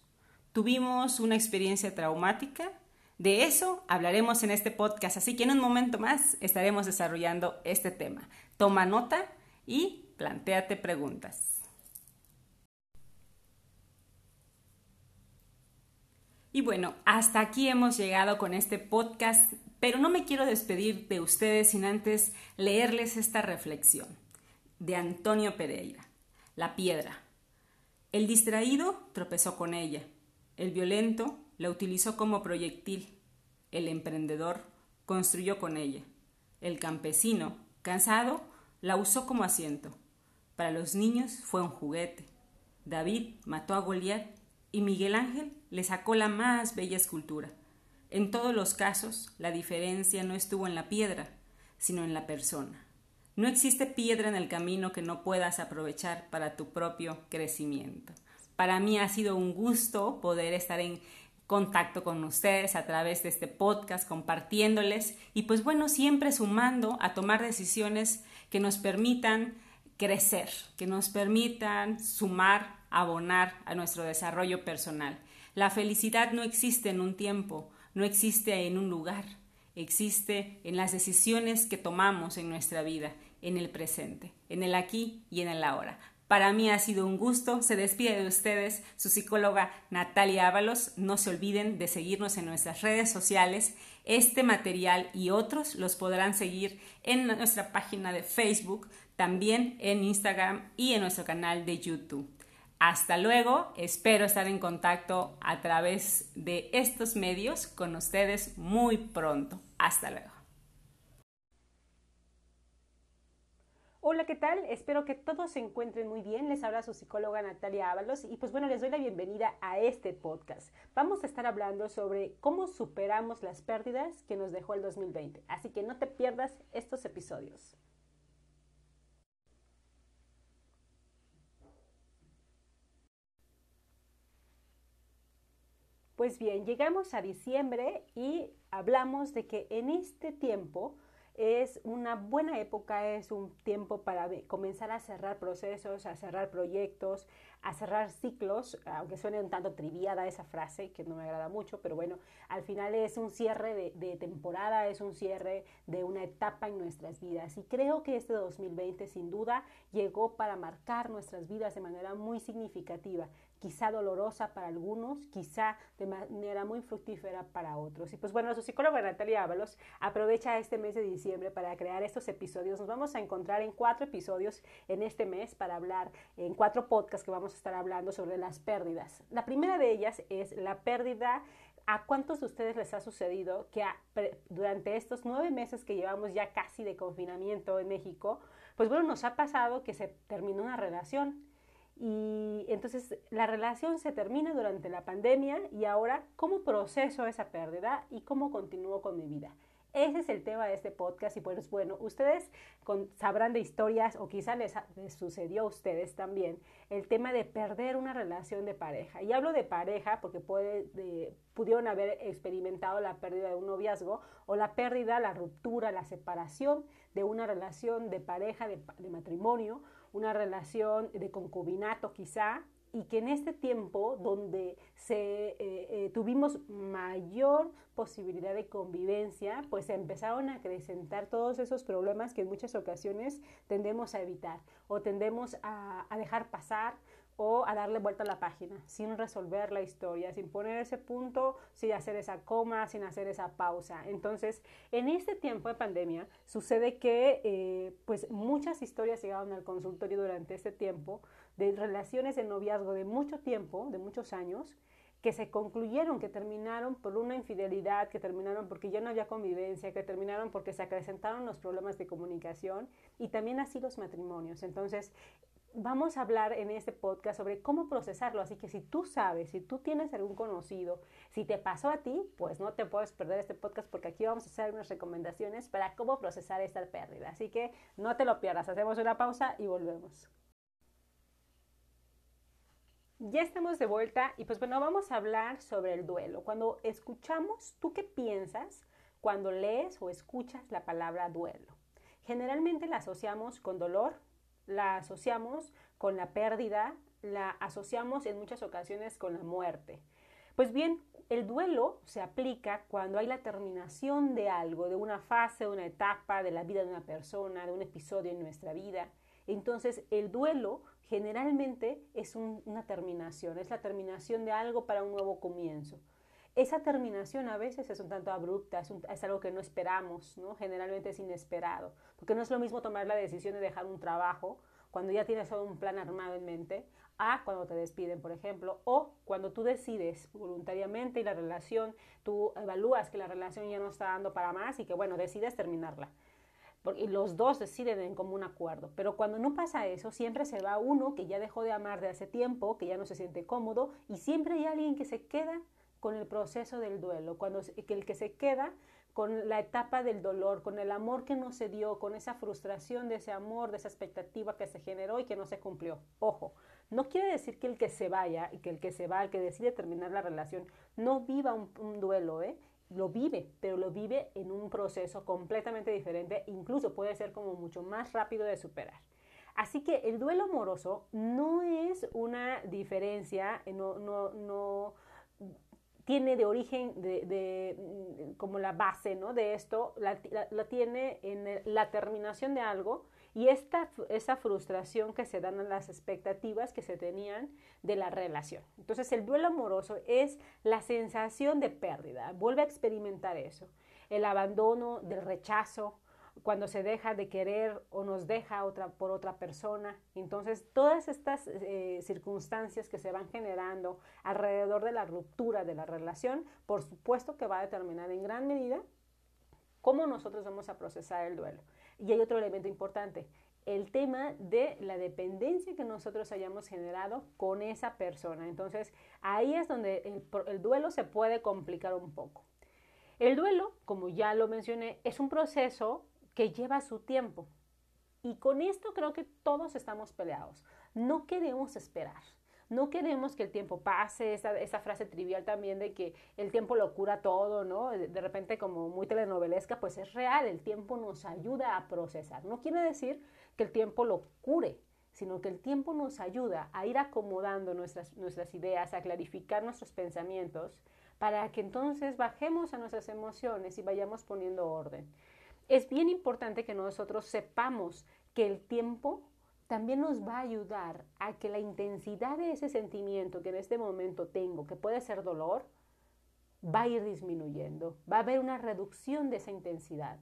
Speaker 2: ¿Tuvimos una experiencia traumática? De eso hablaremos en este podcast, así que en un momento más estaremos desarrollando este tema. Toma nota y planteate preguntas. Y bueno, hasta aquí hemos llegado con este podcast, pero no me quiero despedir de ustedes sin antes leerles esta reflexión de Antonio Pereira. La piedra. El distraído tropezó con ella. El violento la utilizó como proyectil. El emprendedor construyó con ella. El campesino, cansado, la usó como asiento. Para los niños fue un juguete. David mató a Goliat y Miguel Ángel le sacó la más bella escultura. En todos los casos, la diferencia no estuvo en la piedra, sino en la persona. No existe piedra en el camino que no puedas aprovechar para tu propio crecimiento. Para mí ha sido un gusto poder estar en contacto con ustedes a través de este podcast, compartiéndoles y pues bueno, siempre sumando a tomar decisiones que nos permitan crecer, que nos permitan sumar, abonar a nuestro desarrollo personal. La felicidad no existe en un tiempo, no existe en un lugar, existe en las decisiones que tomamos en nuestra vida, en el presente, en el aquí y en el ahora. Para mí ha sido un gusto. Se despide de ustedes su psicóloga Natalia Ábalos. No se olviden de seguirnos en nuestras redes sociales. Este material y otros los podrán seguir en nuestra página de Facebook, también en Instagram y en nuestro canal de YouTube. Hasta luego, espero estar en contacto a través de estos medios con ustedes muy pronto. Hasta luego.
Speaker 1: Hola, ¿qué tal? Espero que todos se encuentren muy bien. Les habla su psicóloga Natalia Ábalos y pues bueno, les doy la bienvenida a este podcast. Vamos a estar hablando sobre cómo superamos las pérdidas que nos dejó el 2020. Así que no te pierdas estos episodios. Pues bien, llegamos a diciembre y hablamos de que en este tiempo es una buena época, es un tiempo para comenzar a cerrar procesos, a cerrar proyectos, a cerrar ciclos, aunque suene un tanto triviada esa frase, que no me agrada mucho, pero bueno, al final es un cierre de, de temporada, es un cierre de una etapa en nuestras vidas. Y creo que este 2020 sin duda llegó para marcar nuestras vidas de manera muy significativa quizá dolorosa para algunos, quizá de manera muy fructífera para otros. Y pues bueno, su psicóloga Natalia Ábalos aprovecha este mes de diciembre para crear estos episodios. Nos vamos a encontrar en cuatro episodios en este mes para hablar, en cuatro podcasts que vamos a estar hablando sobre las pérdidas. La primera de ellas es la pérdida ¿A cuántos de ustedes les ha sucedido que durante estos nueve meses que llevamos ya casi de confinamiento en México, pues bueno, nos ha pasado que se terminó una relación y entonces la relación se termina durante la pandemia y ahora, ¿cómo proceso esa pérdida y cómo continúo con mi vida? Ese es el tema de este podcast y pues bueno, ustedes sabrán de historias o quizá les, sucedió a ustedes también el tema de perder una relación de pareja. Y hablo de pareja porque puede, pudieron haber experimentado la pérdida de un noviazgo o la pérdida, la ruptura, la separación de una relación de pareja, de matrimonio, una relación de concubinato quizá, y que en este tiempo donde se, eh, eh, tuvimos mayor posibilidad de convivencia, pues empezaron a acrecentar todos esos problemas que en muchas ocasiones tendemos a evitar o tendemos a dejar pasar o a darle vuelta a la página sin resolver la historia, sin poner ese punto, sin hacer esa coma, sin hacer esa pausa. Entonces, en este tiempo de pandemia sucede que eh, pues muchas historias llegaron al consultorio durante este tiempo de relaciones de noviazgo de mucho tiempo, de muchos años, que se concluyeron, que terminaron por una infidelidad, que terminaron porque ya no había convivencia, que terminaron porque se acrecentaron los problemas de comunicación y también así los matrimonios. Entonces, vamos a hablar en este podcast sobre cómo procesarlo. Así que si tú sabes, si tú tienes algún conocido, si te pasó a ti, pues no te puedes perder este podcast porque aquí vamos a hacer unas recomendaciones para cómo procesar esta pérdida. Así que no te lo pierdas. Hacemos una pausa y volvemos. Ya estamos de vuelta y pues bueno, vamos a hablar sobre el duelo. Cuando escuchamos, ¿tú qué piensas cuando lees o escuchas la palabra duelo? Generalmente la asociamos con dolor, la asociamos con la pérdida, la asociamos en muchas ocasiones con la muerte. Pues bien, el duelo se aplica cuando hay la terminación de algo, de una fase, de una etapa de la vida de una persona, de un episodio en nuestra vida. Entonces, el duelo generalmente es una terminación, es la terminación de algo para un nuevo comienzo. Esa terminación a veces es un tanto abrupta, es, algo que no esperamos, ¿no? Generalmente es inesperado, porque no es lo mismo tomar la decisión de dejar un trabajo cuando ya tienes todo un plan armado en mente, a cuando te despiden, por ejemplo, o cuando tú decides voluntariamente y la relación, tú evalúas que la relación ya no está dando para más y que, bueno, decides terminarla. Porque los dos deciden en común acuerdo. Pero cuando no pasa eso, siempre se va uno que ya dejó de amar de hace tiempo, que ya no se siente cómodo, y siempre hay alguien que se queda con el proceso del duelo, cuando el que se queda con la etapa del dolor, con el amor que no se dio, con esa frustración de ese amor, de esa expectativa que se generó y que no se cumplió. Ojo, no quiere decir que el que se vaya y que el que se va, el que decide terminar la relación, no viva un, duelo, ¿eh? Lo vive, pero lo vive en un proceso completamente diferente, incluso puede ser como mucho más rápido de superar. Así que el duelo amoroso no es una diferencia, no, no tiene de origen, de, mm, como la base ¿no? de esto, la, tiene en la terminación de algo y esta, esa frustración que se dan a las expectativas que se tenían de la relación. Entonces el duelo amoroso es la sensación de pérdida, vuelve a experimentar eso, el abandono, del rechazo, cuando se deja de querer o nos deja por otra persona. Entonces, todas estas eh, circunstancias que se van generando alrededor de la ruptura de la relación, por supuesto que va a determinar en gran medida cómo nosotros vamos a procesar el duelo. Y hay otro elemento importante, el tema de la dependencia que nosotros hayamos generado con esa persona. Entonces, ahí es donde el, el duelo se puede complicar un poco. El duelo, como ya lo mencioné, es un proceso que lleva su tiempo. Y con esto creo que todos estamos peleados. No queremos esperar. No queremos que el tiempo pase, esa, esa, frase trivial también de que el tiempo lo cura todo, ¿no? De, repente como muy telenovelesca, pues es real, el tiempo nos ayuda a procesar. No quiere decir que el tiempo lo cure, sino que el tiempo nos ayuda a ir acomodando nuestras, nuestras ideas, a clarificar nuestros pensamientos, para que entonces bajemos a nuestras emociones y vayamos poniendo orden es bien importante que nosotros sepamos que el tiempo también nos va a ayudar a que la intensidad de ese sentimiento que en este momento tengo, que puede ser dolor, va a ir disminuyendo, va a haber una reducción de esa intensidad.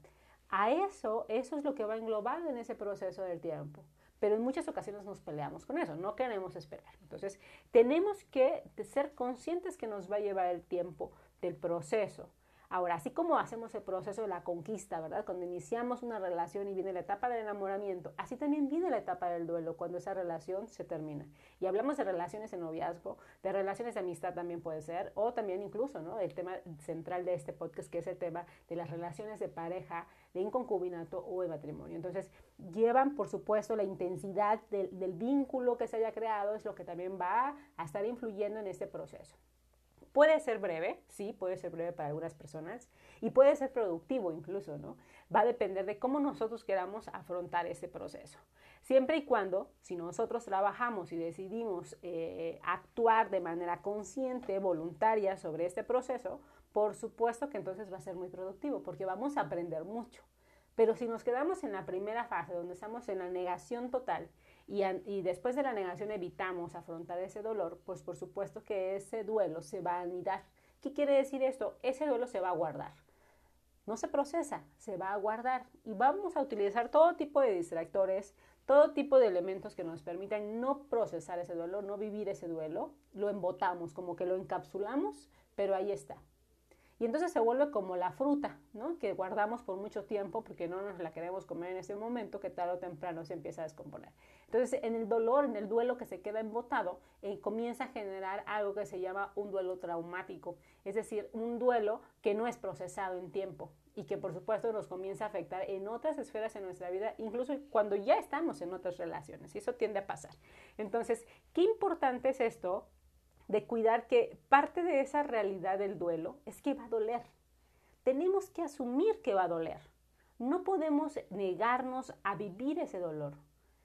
Speaker 1: A eso, eso es lo que va englobado en ese proceso del tiempo. Pero en muchas ocasiones nos peleamos con eso, no queremos esperar. Entonces, tenemos que ser conscientes que nos va a llevar el tiempo,
Speaker 3: del proceso. Ahora, así como hacemos el proceso de la conquista, ¿verdad? Cuando iniciamos una relación y viene la etapa del enamoramiento, así también viene la etapa del duelo cuando esa relación se termina. Y hablamos de relaciones de noviazgo, de relaciones de amistad también puede ser, o también incluso, ¿no? El tema central de este podcast, que es el tema de las relaciones de pareja, de inconcubinato o de matrimonio. Entonces, llevan, por supuesto, la intensidad del, del vínculo que se haya creado, es lo que también va a estar influyendo en este proceso. Puede ser breve, sí, puede ser breve para algunas personas y puede ser productivo incluso, ¿no? Va a depender de cómo nosotros queramos afrontar ese proceso. Siempre y cuando, si nosotros trabajamos y decidimos eh, actuar de manera consciente, voluntaria sobre este proceso, por supuesto que entonces va a ser muy productivo porque vamos a aprender mucho. Pero si nos quedamos en la primera fase, donde estamos en la negación total y, después de la negación evitamos afrontar ese dolor, pues por supuesto que ese duelo se va a anidar. ¿Qué quiere decir esto? Ese duelo se va a guardar. No se procesa, se va a guardar y vamos a utilizar todo tipo de distractores, todo tipo de elementos que nos permitan no procesar ese duelo, no vivir ese duelo. Lo embotamos, como que lo encapsulamos, pero ahí está. Y entonces se vuelve como la fruta, ¿no? Que guardamos por mucho tiempo porque no nos la queremos comer en ese momento, que tarde o temprano se empieza a descomponer. Entonces, en el dolor, en el duelo que se queda embotado, eh, comienza a generar algo que se llama un duelo traumático, es decir, un duelo que no es procesado en tiempo y que por supuesto nos comienza a afectar en otras esferas en nuestra vida, incluso cuando ya estamos en otras relaciones, y eso tiende a pasar. Entonces, qué importante es esto de cuidar que parte de esa realidad del duelo es que va a doler. Tenemos que asumir que va a doler. No podemos negarnos a vivir ese dolor.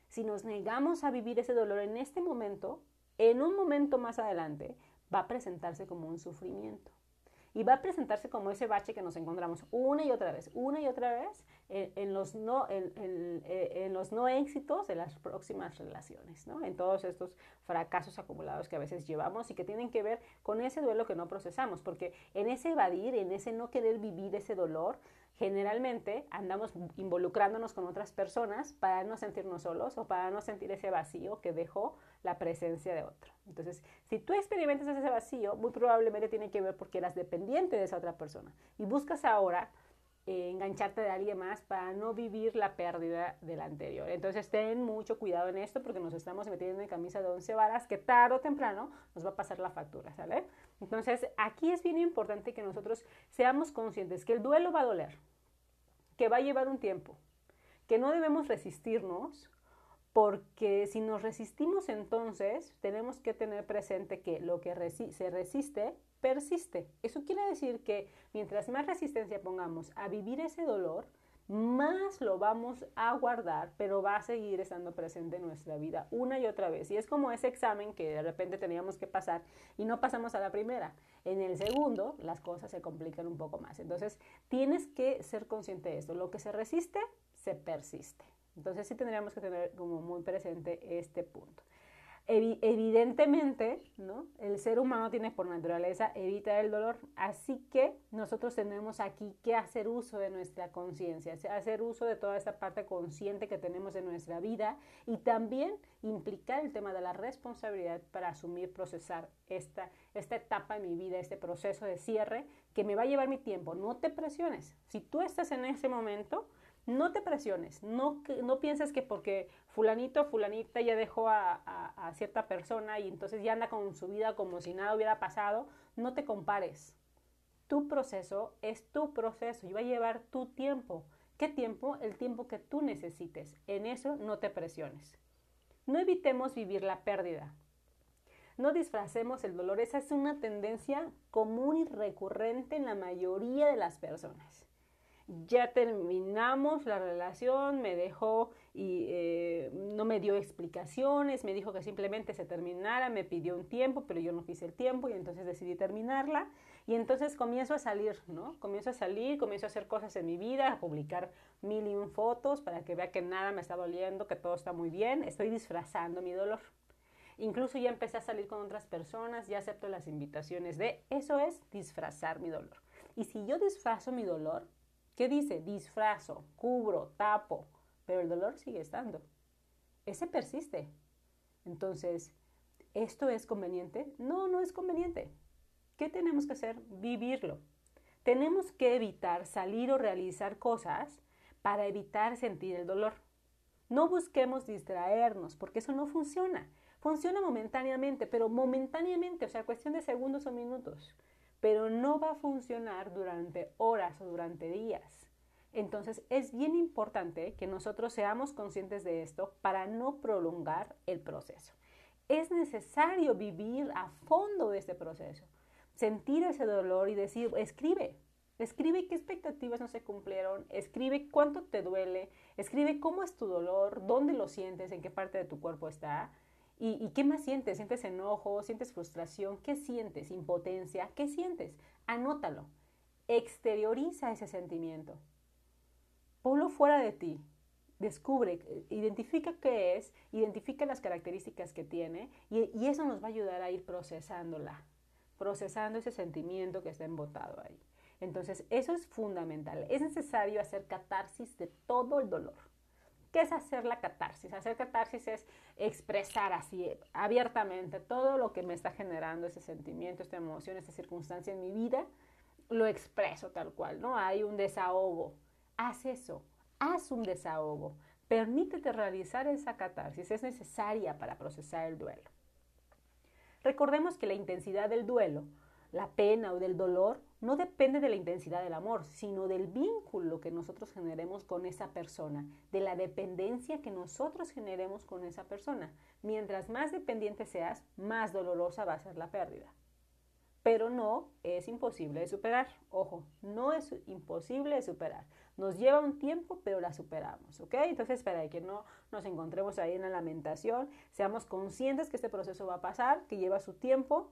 Speaker 3: Si nos negamos a vivir ese dolor en este momento, en un momento más adelante va a presentarse como un sufrimiento y va a presentarse como ese bache que nos encontramos una y otra vez, una y otra vez en, los, no, eh, en, los no éxitos de las próximas relaciones, ¿no? en todos estos fracasos acumulados que a veces llevamos y que tienen que ver con ese duelo que no procesamos, porque en ese evadir, en ese no querer vivir ese dolor, generalmente andamos involucrándonos con otras personas para no sentirnos solos o para no sentir ese vacío que dejó la presencia de otro. Entonces, si tú experimentas ese vacío, muy probablemente tiene que ver porque eras dependiente de esa otra persona y buscas ahora eh, engancharte de alguien más para no vivir la pérdida del anterior. Entonces, ten mucho cuidado en esto porque nos estamos metiendo en camisa de once varas que tarde o temprano nos va a pasar la factura, ¿sale? Entonces, aquí es bien importante que nosotros seamos conscientes que el duelo va a doler, que va a llevar un tiempo, que no debemos resistirnos, porque si nos resistimos entonces tenemos que tener presente que lo que se resiste persiste. Eso quiere decir que mientras más resistencia pongamos a vivir ese dolor, más lo vamos a guardar, pero va a seguir estando presente en nuestra vida una y otra vez. Y es como ese examen que de repente teníamos que pasar y no pasamos a la primera. En el segundo, las cosas se complican un poco más. Entonces, tienes que ser consciente de esto. Lo que se resiste, se persiste. Entonces, sí tendríamos que tener como muy presente este punto evidentemente, ¿no? El ser humano tiene por naturaleza evitar el dolor, así que nosotros tenemos aquí que hacer uso de nuestra conciencia, hacer uso de toda esta parte consciente que tenemos en nuestra vida y también implicar el tema de la responsabilidad para asumir, procesar esta, esta etapa en mi vida, este proceso de cierre que me va a llevar mi tiempo. No te presiones. Si tú estás en ese momento, no te presiones, no, no pienses que porque fulanito, fulanita ya dejó a, a, cierta persona y entonces ya anda con su vida como si nada hubiera pasado, no te compares. Tu proceso es tu proceso y va a llevar tu tiempo. ¿Qué tiempo? El tiempo que tú necesites. En eso no te presiones. No evitemos vivir la pérdida. No disfracemos el dolor. Esa es una tendencia común y recurrente en la mayoría de las personas ya terminamos la relación, me dejó y eh, no me dio explicaciones, me dijo que simplemente se terminara, me pidió un tiempo, pero yo no quise el tiempo y entonces decidí terminarla. Y entonces comienzo a salir, ¿no? Comienzo a salir, comienzo a hacer cosas en mi vida, a publicar mil y un fotos para que vea que nada me está doliendo, que todo está muy bien, estoy disfrazando mi dolor. Incluso ya empecé a salir con otras personas, ya acepto las invitaciones de, eso es disfrazar mi dolor. Y si yo disfrazo mi dolor, ¿Qué dice? Disfrazo, cubro, tapo, pero el dolor sigue estando. Ese persiste. Entonces, ¿esto es conveniente? No, no es conveniente. ¿qué tenemos que hacer? Vivirlo. Tenemos que evitar salir o realizar cosas para evitar sentir el dolor. No busquemos distraernos, porque eso no funciona. Funciona momentáneamente, pero momentáneamente, o sea, cuestión de segundos o minutos, pero no va a funcionar durante horas o durante días. Entonces es bien importante que nosotros seamos conscientes de esto para no prolongar el proceso. Es necesario vivir a fondo este proceso, sentir ese dolor y decir, escribe, Escribe qué expectativas no se cumplieron, escribe cuánto te duele, escribe cómo es tu dolor, dónde lo sientes, en qué parte de tu cuerpo está y, qué más sientes. ¿Sientes enojo? ¿Sientes frustración? ¿Qué sientes? ¿Impotencia? ¿Qué sientes? Anótalo. Exterioriza ese sentimiento. Ponlo fuera de ti. Descubre, identifica qué es, identifica las características que tiene y, eso nos va a ayudar a ir procesándola, procesando ese sentimiento que está embotado ahí. Entonces, eso es fundamental. Es necesario hacer catarsis de todo el dolor. ¿Qué es hacer la catarsis? Hacer catarsis es expresar así abiertamente todo lo que me está generando ese sentimiento, esta emoción, esta circunstancia en mi vida. Lo expreso tal cual, ¿no? Hay un desahogo. Haz eso, haz un desahogo. Permítete realizar esa catarsis. Es necesaria para procesar el duelo. Recordemos que la intensidad del duelo, la pena o del dolor no depende de la intensidad del amor, sino del vínculo que nosotros generemos con esa persona, de la dependencia que nosotros generemos con esa persona. Mientras más dependiente seas, más dolorosa va a ser la pérdida. Pero no es imposible de superar. Ojo, no es imposible de superar. Nos lleva un tiempo, pero la superamos, ¿ok? Entonces, para que no nos encontremos ahí en la lamentación, seamos conscientes que este proceso va a pasar, que lleva su tiempo,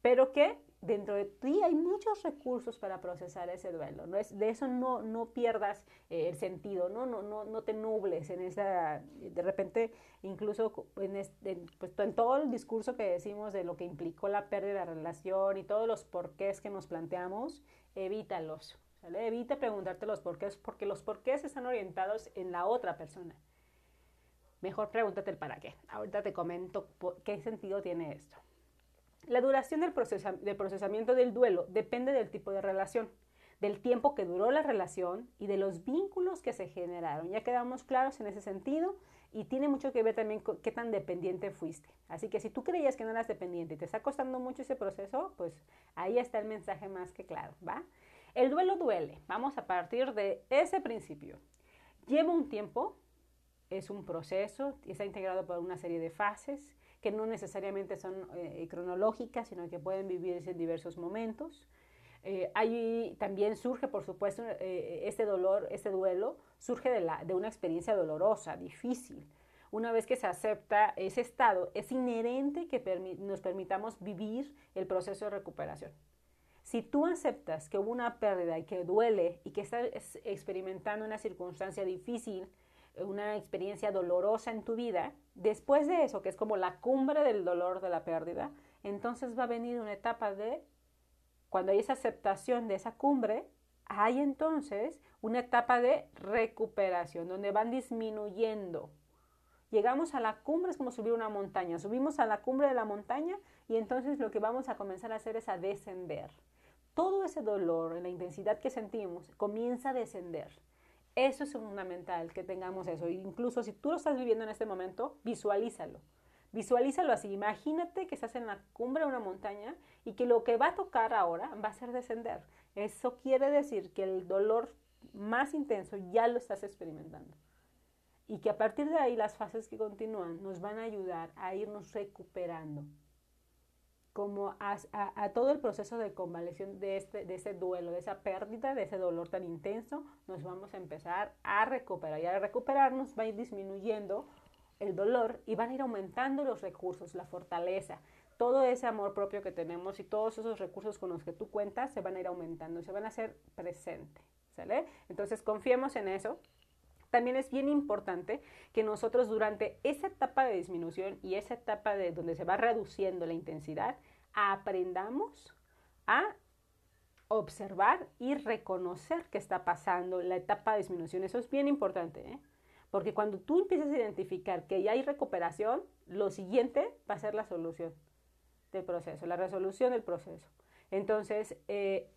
Speaker 3: pero que dentro de ti hay muchos recursos para procesar ese duelo. ¿no? Es, de eso no, no pierdas eh, el sentido, ¿no? No, no, no te nubles en esa, de repente, incluso en, este, pues, en todo el discurso que decimos de lo que implicó la pérdida de la relación y todos los porqués que nos planteamos, evítalos. Evita preguntarte los porqués, porque los porqués están orientados en la otra persona. Mejor pregúntate el para qué. Ahorita te comento qué sentido tiene esto. La duración del, procesamiento del duelo depende del tipo de relación, del tiempo que duró la relación y de los vínculos que se generaron. Ya quedamos claros en ese sentido y tiene mucho que ver también con qué tan dependiente fuiste. Así que si tú creías que no eras dependiente y te está costando mucho ese proceso, pues ahí está el mensaje más que claro, ¿va? El duelo duele. Vamos a partir de ese principio. Lleva un tiempo, es un proceso, está integrado por una serie de fases que no necesariamente son eh, cronológicas, sino que pueden vivirse en diversos momentos. Eh, ahí también surge, por supuesto, eh, este dolor, este duelo, surge de, la, de una experiencia dolorosa, difícil. Una vez que se acepta ese estado, es inherente que nos permitamos vivir el proceso de recuperación. Si tú aceptas que hubo una pérdida y que duele y que estás experimentando una circunstancia difícil, una experiencia dolorosa en tu vida, después de eso, que es como la cumbre del dolor de la pérdida, entonces va a venir una etapa de, cuando hay esa aceptación de esa cumbre, hay entonces una etapa de recuperación, donde van disminuyendo. Llegamos a la cumbre, es como subir una montaña, subimos a la cumbre de la montaña y entonces lo que vamos a comenzar a hacer es a descender. Todo ese dolor, en la intensidad que sentimos, comienza a descender eso es fundamental, que tengamos eso. Incluso si tú lo estás viviendo en este momento, visualízalo. Visualízalo así. Imagínate que estás en la cumbre de una montaña y que lo que va a tocar ahora va a ser descender. Eso quiere decir que el dolor más intenso ya lo estás experimentando. Y que a partir de ahí las fases que continúan nos van a ayudar a irnos recuperando como a, todo el proceso de convaleción de, este, de ese duelo, de esa pérdida, de ese dolor tan intenso, nos vamos a empezar a recuperar. Y al recuperarnos va a ir disminuyendo el dolor y van a ir aumentando los recursos, la fortaleza, todo ese amor propio que tenemos y todos esos recursos con los que tú cuentas se van a ir aumentando, se van a hacer presente. ¿Sale? Entonces confiemos en eso. También es bien importante que nosotros durante esa etapa de disminución y esa etapa de donde se va reduciendo la intensidad, aprendamos a observar y reconocer qué está pasando, la etapa de disminución. Eso es bien importante, ¿eh? porque cuando tú empiezas a identificar que ya hay recuperación, lo siguiente va a ser la solución del proceso, la resolución del proceso. Entonces, eh,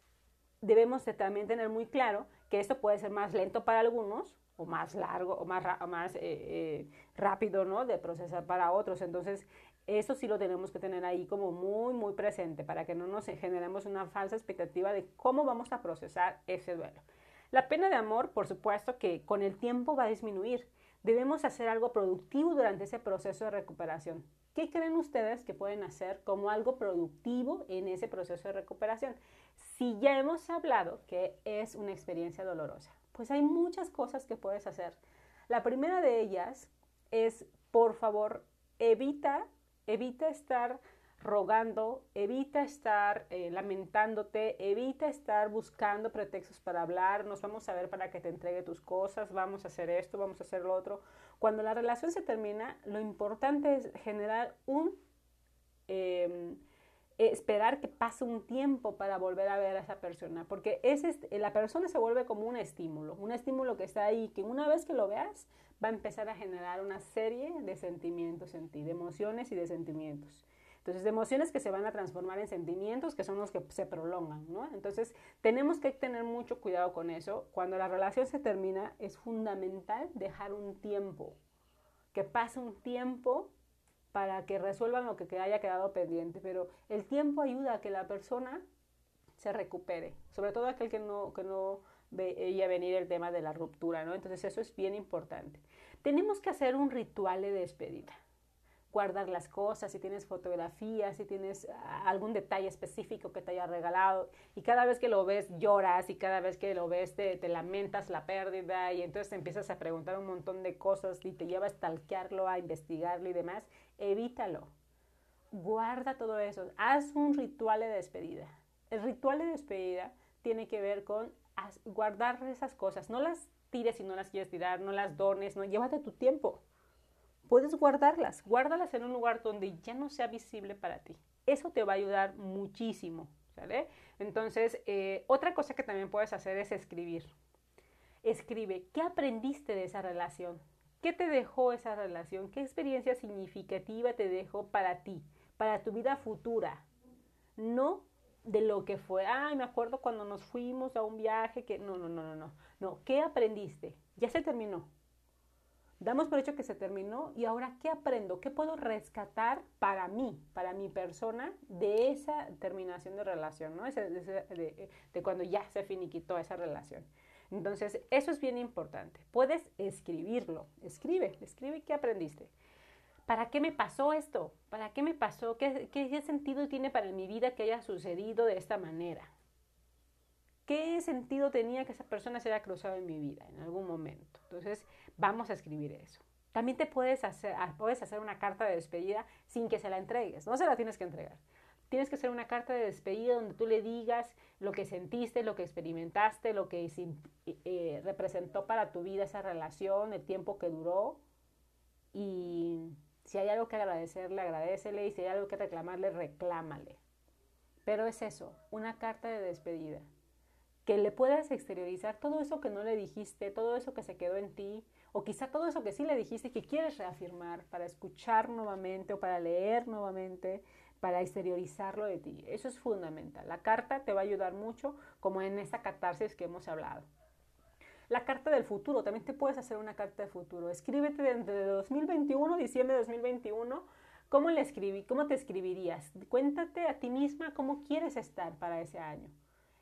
Speaker 3: debemos también tener muy claro que esto puede ser más lento para algunos o más largo o más, más eh, eh, rápido ¿no? de procesar para otros. Entonces, eso sí lo tenemos que tener ahí como muy, muy presente para que no nos generemos una falsa expectativa de cómo vamos a procesar ese duelo. La pena de amor, por supuesto, que con el tiempo va a disminuir. Debemos hacer algo productivo durante ese proceso de recuperación. ¿Qué creen ustedes que pueden hacer como algo productivo en ese proceso de recuperación? Si ya hemos hablado que es una experiencia dolorosa, pues hay muchas cosas que puedes hacer. La primera de ellas es, por favor, evita, evita estar rogando, evita estar eh, lamentándote, evita estar buscando pretextos para hablar, nos vamos a ver para que te entregue tus cosas, vamos a hacer esto, vamos a hacer lo otro. Cuando la relación se termina, lo importante es generar un... Em, esperar que pase un tiempo para volver a ver a esa persona, porque ese, la persona se vuelve como un estímulo, un estímulo que está ahí, que una vez que lo veas va a empezar a generar una serie de sentimientos en ti, de emociones y de sentimientos. Entonces, de emociones que se van a transformar en sentimientos que son los que se prolongan, ¿no? Entonces, tenemos que tener mucho cuidado con eso. Cuando la relación se termina, es fundamental dejar un tiempo, que pase un tiempo para que resuelvan lo que haya quedado pendiente, pero el tiempo ayuda a que la persona se recupere, sobre todo aquel que no, que no veía venir el tema de la ruptura, ¿no? Entonces eso es bien importante. Tenemos que hacer un ritual de despedida guardar las cosas, si tienes fotografías, si tienes ah, algún detalle específico que te haya regalado y cada vez que lo ves lloras y cada vez que lo ves te, lamentas la pérdida y entonces te empiezas a preguntar un montón de cosas y te lleva a stalkearlo, a investigarlo y demás, evítalo. Guarda todo eso, haz un ritual de despedida. El ritual de despedida tiene que ver con guardar esas cosas, no las tires si no las quieres tirar, no las dones, no, llévate tu tiempo puedes guardarlas, guárdalas en un lugar donde ya no sea visible para ti. Eso te va a ayudar muchísimo, ¿sale? Entonces, eh, otra cosa que también puedes hacer es escribir. Escribe, ¿qué aprendiste de esa relación? ¿Qué te dejó esa relación? ¿Qué experiencia significativa te dejó para ti, para tu vida futura? No de lo que fue, ay, me acuerdo cuando nos fuimos a un viaje, que no, no, no, no, no. No, ¿qué aprendiste? Ya se terminó. Damos por hecho que se terminó y ahora, ¿qué aprendo? ¿Qué puedo rescatar para mí, para mi persona, de esa terminación de relación, ¿no? de, de, cuando ya se finiquitó esa relación. Entonces, eso es bien importante. Puedes escribirlo. Escribe, escribe qué aprendiste. ¿Para qué me pasó esto? ¿Para qué me pasó? ¿Qué, qué sentido tiene para mi vida que haya sucedido de esta manera? ¿Qué sentido tenía que esa persona se haya cruzado en mi vida en algún momento? Entonces, vamos a escribir eso. También te puedes hacer, ah, puedes hacer una carta de despedida sin que se la entregues. No se la tienes que entregar. Tienes que hacer una carta de despedida donde tú le digas lo que sentiste, lo que experimentaste, lo que eh, representó para tu vida esa relación, el tiempo que duró. Y si hay algo que agradecerle, agradecele. Y si hay algo que reclamarle, reclámale. Pero es eso, una carta de despedida que le puedas exteriorizar todo eso que no le dijiste, todo eso que se quedó en ti, o quizá todo eso que sí le dijiste y que quieres reafirmar para escuchar nuevamente o para leer nuevamente, para exteriorizarlo de ti. Eso es fundamental. La carta te va a ayudar mucho, como en esta catarsis que hemos hablado. La carta del futuro, también te puedes hacer una carta de futuro. Escríbete de 2021, diciembre de 2021, ¿cómo le escribí? ¿Cómo te escribirías? Cuéntate a ti misma cómo quieres estar para ese año.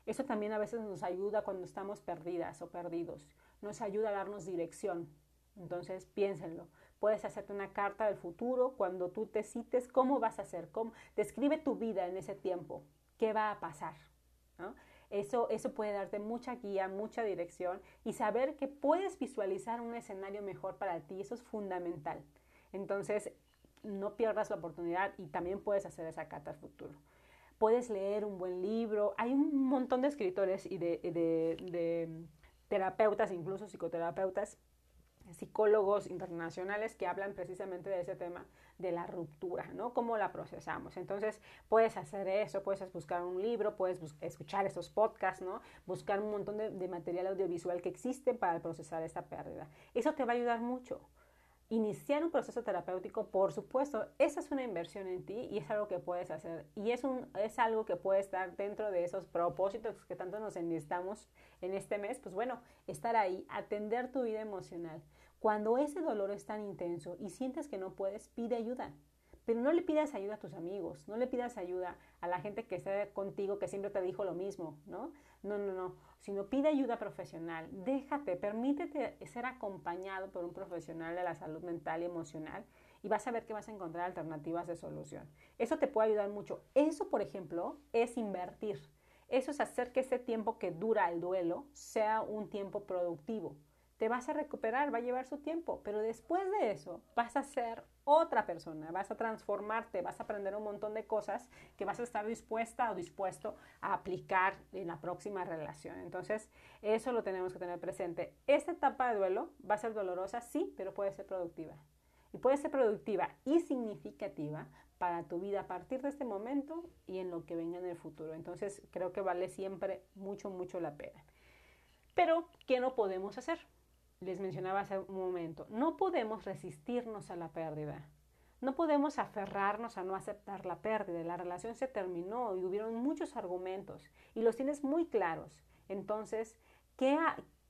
Speaker 3: Eso también a veces nos ayuda cuando estamos perdidas o perdidos. Nos ayuda a darnos dirección. Entonces, piénsenlo. Puedes hacerte una carta del futuro cuando tú te cites cómo vas a hacer, cómo describe tu vida en ese tiempo, qué va a pasar. Eso, eso puede darte mucha guía, mucha dirección y saber que puedes visualizar un escenario mejor para ti. Eso es fundamental. Entonces, no pierdas la oportunidad y también puedes hacer esa carta del futuro puedes leer un buen libro. Hay un montón de escritores y de, terapeutas, incluso psicoterapeutas, psicólogos internacionales que hablan precisamente de ese tema de la ruptura, ¿no? Cómo la procesamos. Entonces, puedes hacer eso, puedes buscar un libro, puedes escuchar esos podcasts, ¿no? Buscar un montón de, de, material audiovisual que existe para procesar esta pérdida. Eso te va a ayudar mucho. Iniciar un proceso terapéutico, por supuesto, esa es una inversión en ti y es algo que puedes hacer. Y es, un, es algo que puede estar dentro de esos propósitos que tanto nos enlistamos en este mes. Pues bueno, estar ahí, atender tu vida emocional. Cuando ese dolor es tan intenso y sientes que no puedes, pide ayuda. Pero no le pidas ayuda a tus amigos, no le pidas ayuda a la gente que esté contigo que siempre te dijo lo mismo, ¿no? No, no, no, sino pide ayuda profesional, déjate, permítete ser acompañado por un profesional de la salud mental y emocional y vas a ver que vas a encontrar alternativas de solución. Eso te puede ayudar mucho. Eso, por ejemplo, es invertir. Eso es hacer que ese tiempo que dura el duelo sea un tiempo productivo te vas a recuperar, va a llevar su tiempo, pero después de eso vas a ser otra persona, vas a transformarte, vas a aprender un montón de cosas que vas a estar dispuesta o dispuesto a aplicar en la próxima relación. Entonces, eso lo tenemos que tener presente. Esta etapa de duelo va a ser dolorosa, sí, pero puede ser productiva. Y puede ser productiva y significativa para tu vida a partir de este momento y en lo que venga en el futuro. Entonces, creo que vale siempre mucho, mucho la pena. Pero, ¿qué no podemos hacer? Les mencionaba hace un momento, no podemos resistirnos a la pérdida. No podemos aferrarnos a no aceptar la pérdida. La relación se terminó y hubieron muchos argumentos y los tienes muy claros. Entonces, ¿qué,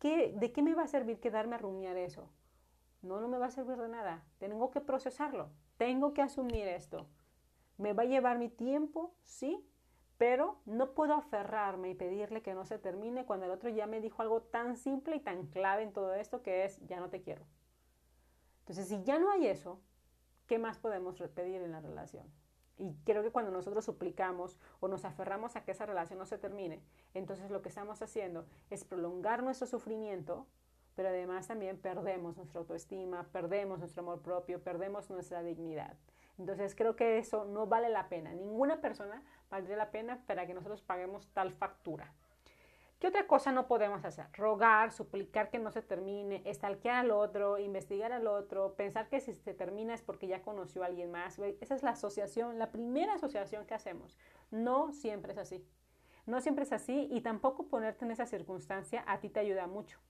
Speaker 3: ¿de qué me va a servir quedarme a rumiar eso? No, no me va a servir de nada. Tengo que procesarlo. Tengo que asumir esto. ¿Me va a llevar mi tiempo? Sí, pero no puedo aferrarme y pedirle que no se termine cuando el otro ya me dijo algo tan simple y tan clave en todo esto que es ya no te quiero. Entonces, si ya no hay eso, ¿qué más podemos pedir en la relación? Y creo que cuando nosotros suplicamos o nos aferramos a que esa relación no se termine, entonces lo que estamos haciendo es prolongar nuestro sufrimiento, pero además también perdemos nuestra autoestima, perdemos nuestro amor propio, perdemos nuestra dignidad. Entonces creo que eso no vale la pena. Ninguna persona valdría la pena para que nosotros paguemos tal factura. ¿Qué otra cosa no podemos hacer? Rogar, suplicar que no se termine, estalquear al otro, investigar al otro, pensar que si se termina es porque ya conoció a alguien más. Esa es la asociación, la primera asociación que hacemos. No siempre es así. No siempre es así y tampoco ponerte en esa circunstancia a ti te ayuda mucho.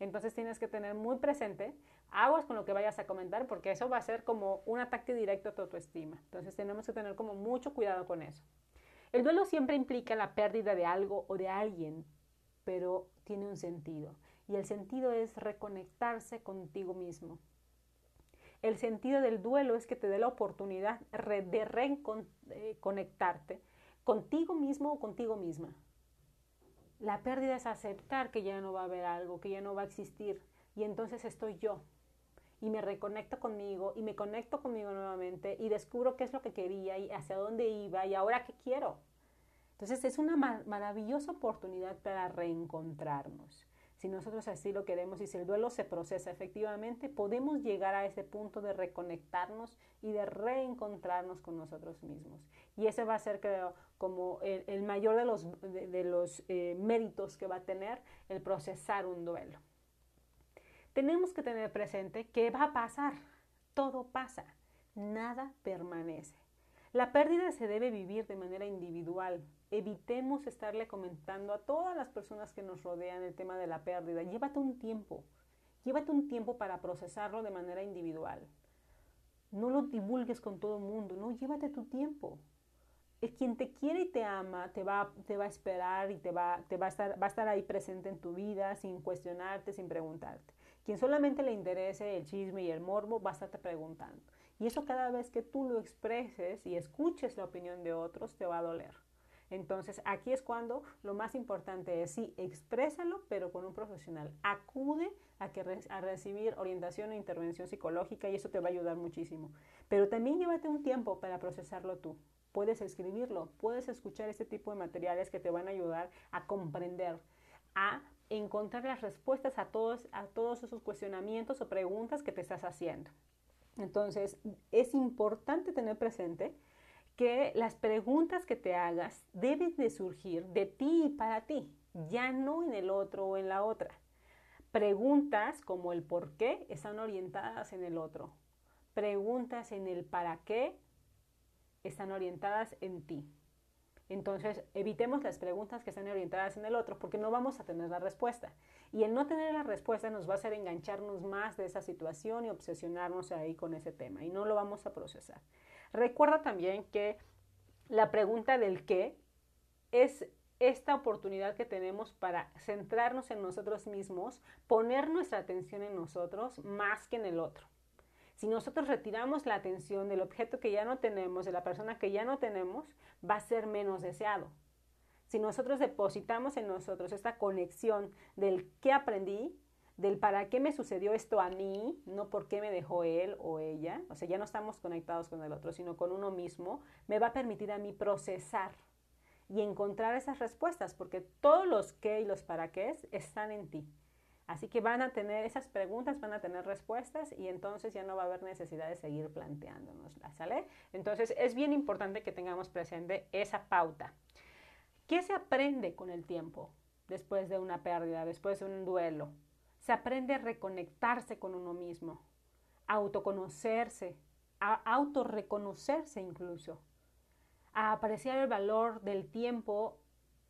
Speaker 3: Entonces tienes que tener muy presente aguas con lo que vayas a comentar porque eso va a ser como un ataque directo a tu autoestima. Entonces tenemos que tener como mucho cuidado con eso. El duelo siempre implica la pérdida de algo o de alguien, pero tiene un sentido. Y el sentido es reconectarse contigo mismo. El sentido del duelo es que te dé la oportunidad de reconectarte contigo mismo o contigo misma. La pérdida es aceptar que ya no va a haber algo, que ya no va a existir. Y entonces estoy yo, y me reconecto conmigo y me conecto conmigo nuevamente y descubro qué es lo que quería y hacia dónde iba y ahora qué quiero. Entonces es una maravillosa oportunidad para reencontrarnos. Si nosotros así lo queremos y si el duelo se procesa efectivamente, podemos llegar a ese punto de reconectarnos y de reencontrarnos con nosotros mismos. Y ese va a ser, creo, como el, mayor de los, de, los eh, méritos que va a tener el procesar un duelo tenemos que tener presente que va a pasar, todo pasa, nada permanece. La pérdida se debe vivir de manera individual. Evitemos estarle comentando a todas las personas que nos rodean el tema de la pérdida. Llévate un tiempo, llévate un tiempo para procesarlo de manera individual. No lo divulgues con todo el mundo, no, llévate tu tiempo. Es quien te quiere y te ama, te va, te va a esperar y te, va, te va, a estar, va a estar ahí presente en tu vida sin cuestionarte, sin preguntarte. Quien solamente le interese el chisme y el morbo va a estarte preguntando. Y eso cada vez que tú lo expreses y escuches la opinión de otros te va a doler. Entonces aquí es cuando lo más importante es sí, exprésalo, pero con un profesional. Acude a, que a recibir orientación e intervención psicológica y eso te va a ayudar muchísimo. Pero también llévate un tiempo para procesarlo tú. Puedes escribirlo, puedes escuchar este tipo de materiales que te van a ayudar a comprender, a encontrar las respuestas a todos, a todos esos cuestionamientos o preguntas que te estás haciendo. Entonces, es importante tener presente que las preguntas que te hagas deben de surgir de ti y para ti, ya no en el otro o en la otra. Preguntas como el por qué están orientadas en el otro. Preguntas en el para qué están orientadas en ti. Entonces, evitemos las preguntas que están orientadas en el otro porque no vamos a tener la respuesta. Y el no tener la respuesta nos va a hacer engancharnos más de esa situación y obsesionarnos ahí con ese tema y no lo vamos a procesar. Recuerda también que la pregunta del qué es esta oportunidad que tenemos para centrarnos en nosotros mismos, poner nuestra atención en nosotros más que en el otro. Si nosotros retiramos la atención del objeto que ya no tenemos, de la persona que ya no tenemos, va a ser menos deseado. Si nosotros depositamos en nosotros esta conexión del qué aprendí, del para qué me sucedió esto a mí, no por qué me dejó él o ella, o sea, ya no estamos conectados con el otro, sino con uno mismo, me va a permitir a mí procesar y encontrar esas respuestas, porque todos los qué y los para qué están en ti. Así que van a tener esas preguntas, van a tener respuestas y entonces ya no va a haber necesidad de seguir planteándonoslas, ¿sale? Entonces es bien importante que tengamos presente esa pauta. ¿Qué se aprende con el tiempo después de una pérdida, después de un duelo? Se aprende a reconectarse con uno mismo, a autoconocerse, a autorreconocerse incluso, a apreciar el valor del tiempo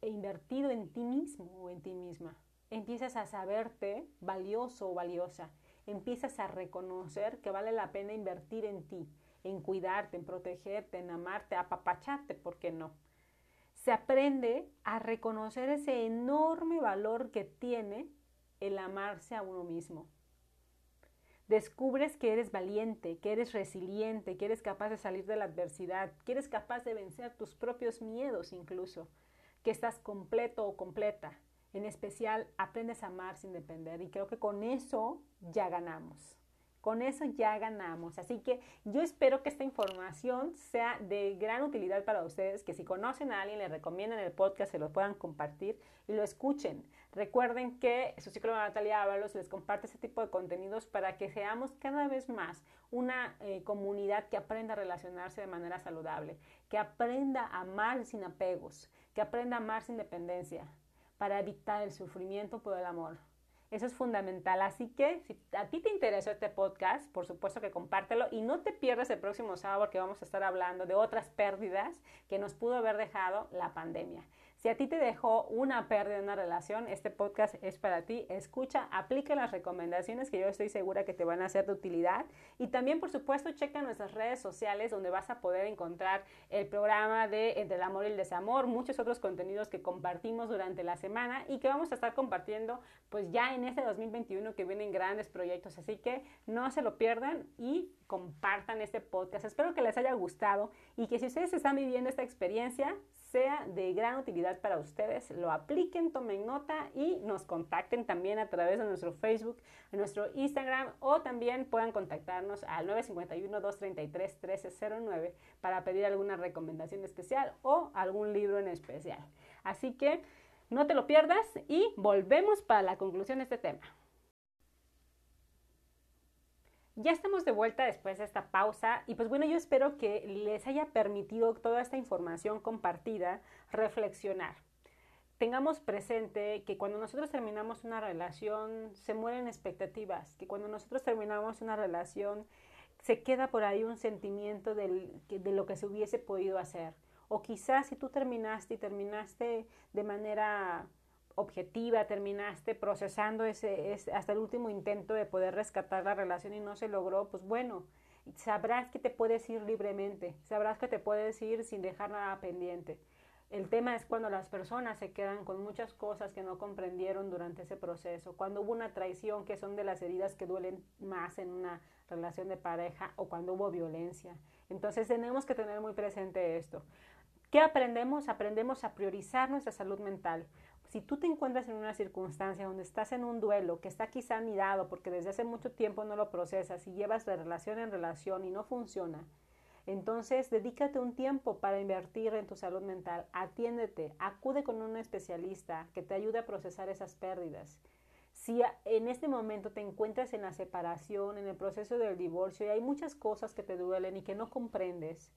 Speaker 3: invertido en ti mismo o en ti misma empiezas a saberte valioso o valiosa, empiezas a reconocer que vale la pena invertir en ti, en cuidarte, en protegerte, en amarte, apapacharte, ¿por qué no? Se aprende a reconocer ese enorme valor que tiene el amarse a uno mismo. Descubres que eres valiente, que eres resiliente, que eres capaz de salir de la adversidad, que eres capaz de vencer tus propios miedos incluso, que estás completo o completa, en especial, aprendes a amar sin depender. Y creo que con eso ya ganamos. Con eso ya ganamos. Así que yo espero que esta información sea de gran utilidad para ustedes, que si conocen a alguien, le recomienden el podcast, se lo puedan compartir y lo escuchen. Recuerden que su ciclo Natalia Ábalos les comparte este tipo de contenidos para que seamos cada vez más una eh, comunidad que aprenda a relacionarse de manera saludable, que aprenda a amar sin apegos, que aprenda a amar sin dependencia, para evitar el sufrimiento por el amor. Eso es fundamental. Así que si a ti te interesó este podcast, por supuesto que compártelo y no te pierdas el próximo sábado que vamos a estar hablando de otras pérdidas que nos pudo haber dejado la pandemia. Si a ti te dejó una pérdida en una relación, este podcast es para ti. Escucha, aplica las recomendaciones que yo estoy segura que te van a ser de utilidad. Y también, por supuesto, checa nuestras redes sociales donde vas a poder encontrar el programa de Entre el amor y el desamor, muchos otros contenidos que compartimos durante la semana y que vamos a estar compartiendo pues ya en este 2021 que vienen grandes proyectos. Así que no se lo pierdan y compartan este podcast. Espero que les haya gustado y que si ustedes están viviendo esta experiencia, sea de gran utilidad para ustedes, lo apliquen, tomen nota y nos contacten también a través de nuestro Facebook, nuestro Instagram o también puedan contactarnos al 951-233-1309 para pedir alguna recomendación especial o algún libro en especial. Así que no te lo pierdas y volvemos para la conclusión de este tema. Ya estamos de vuelta después de esta pausa y pues bueno, yo espero que les haya permitido toda esta información compartida reflexionar. Tengamos presente que cuando nosotros terminamos una relación se mueren expectativas, que cuando nosotros terminamos una relación se queda por ahí un sentimiento de lo que se hubiese podido hacer. O quizás si tú terminaste y terminaste de manera objetiva, terminaste procesando ese, hasta el último intento de poder rescatar la relación y no se logró, pues bueno, sabrás que te puedes ir libremente, sabrás que te puedes ir sin dejar nada pendiente. El tema es cuando las personas se quedan con muchas cosas que no comprendieron durante ese proceso, cuando hubo una traición, que son de las heridas que duelen más en una relación de pareja, o cuando hubo violencia. Entonces tenemos que tener muy presente esto. ¿Qué aprendemos? Aprendemos a priorizar nuestra salud mental. Si tú te encuentras en una circunstancia donde estás en un duelo que está quizá anidado porque desde hace mucho tiempo no lo procesas y llevas de relación en relación y no funciona, entonces dedícate un tiempo para invertir en tu salud mental, atiéndete, acude con un especialista que te ayude a procesar esas pérdidas. Si en este momento te encuentras en la separación, en el proceso del divorcio y hay muchas cosas que te duelen y que no comprendes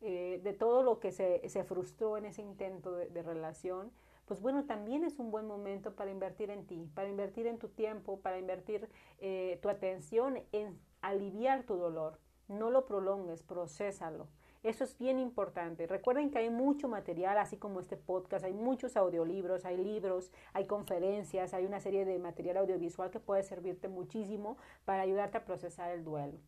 Speaker 3: eh, de todo lo que se, frustró en ese intento de relación, pues bueno, también es un buen momento para invertir en ti, para invertir en tu tiempo, para invertir eh, tu atención en aliviar tu dolor. No lo prolongues, procésalo. Eso es bien importante. Recuerden que hay mucho material, así como este podcast, hay muchos audiolibros, hay libros, hay conferencias, hay una serie de material audiovisual que puede servirte muchísimo para ayudarte a procesar el duelo.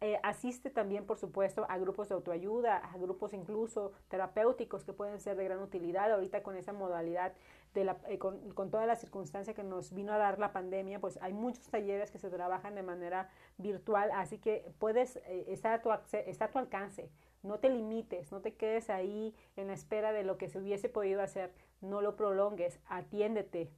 Speaker 3: Eh, asiste también, por supuesto, a grupos de autoayuda, a grupos incluso terapéuticos que pueden ser de gran utilidad. Ahorita con esa modalidad, de la, eh, con, con, toda la circunstancia que nos vino a dar la pandemia, pues hay muchos talleres que se trabajan de manera virtual, así que puedes eh, estar a tu, está a tu alcance. No te limites, no te quedes ahí en la espera de lo que se hubiese podido hacer, no lo prolongues, atiéndete,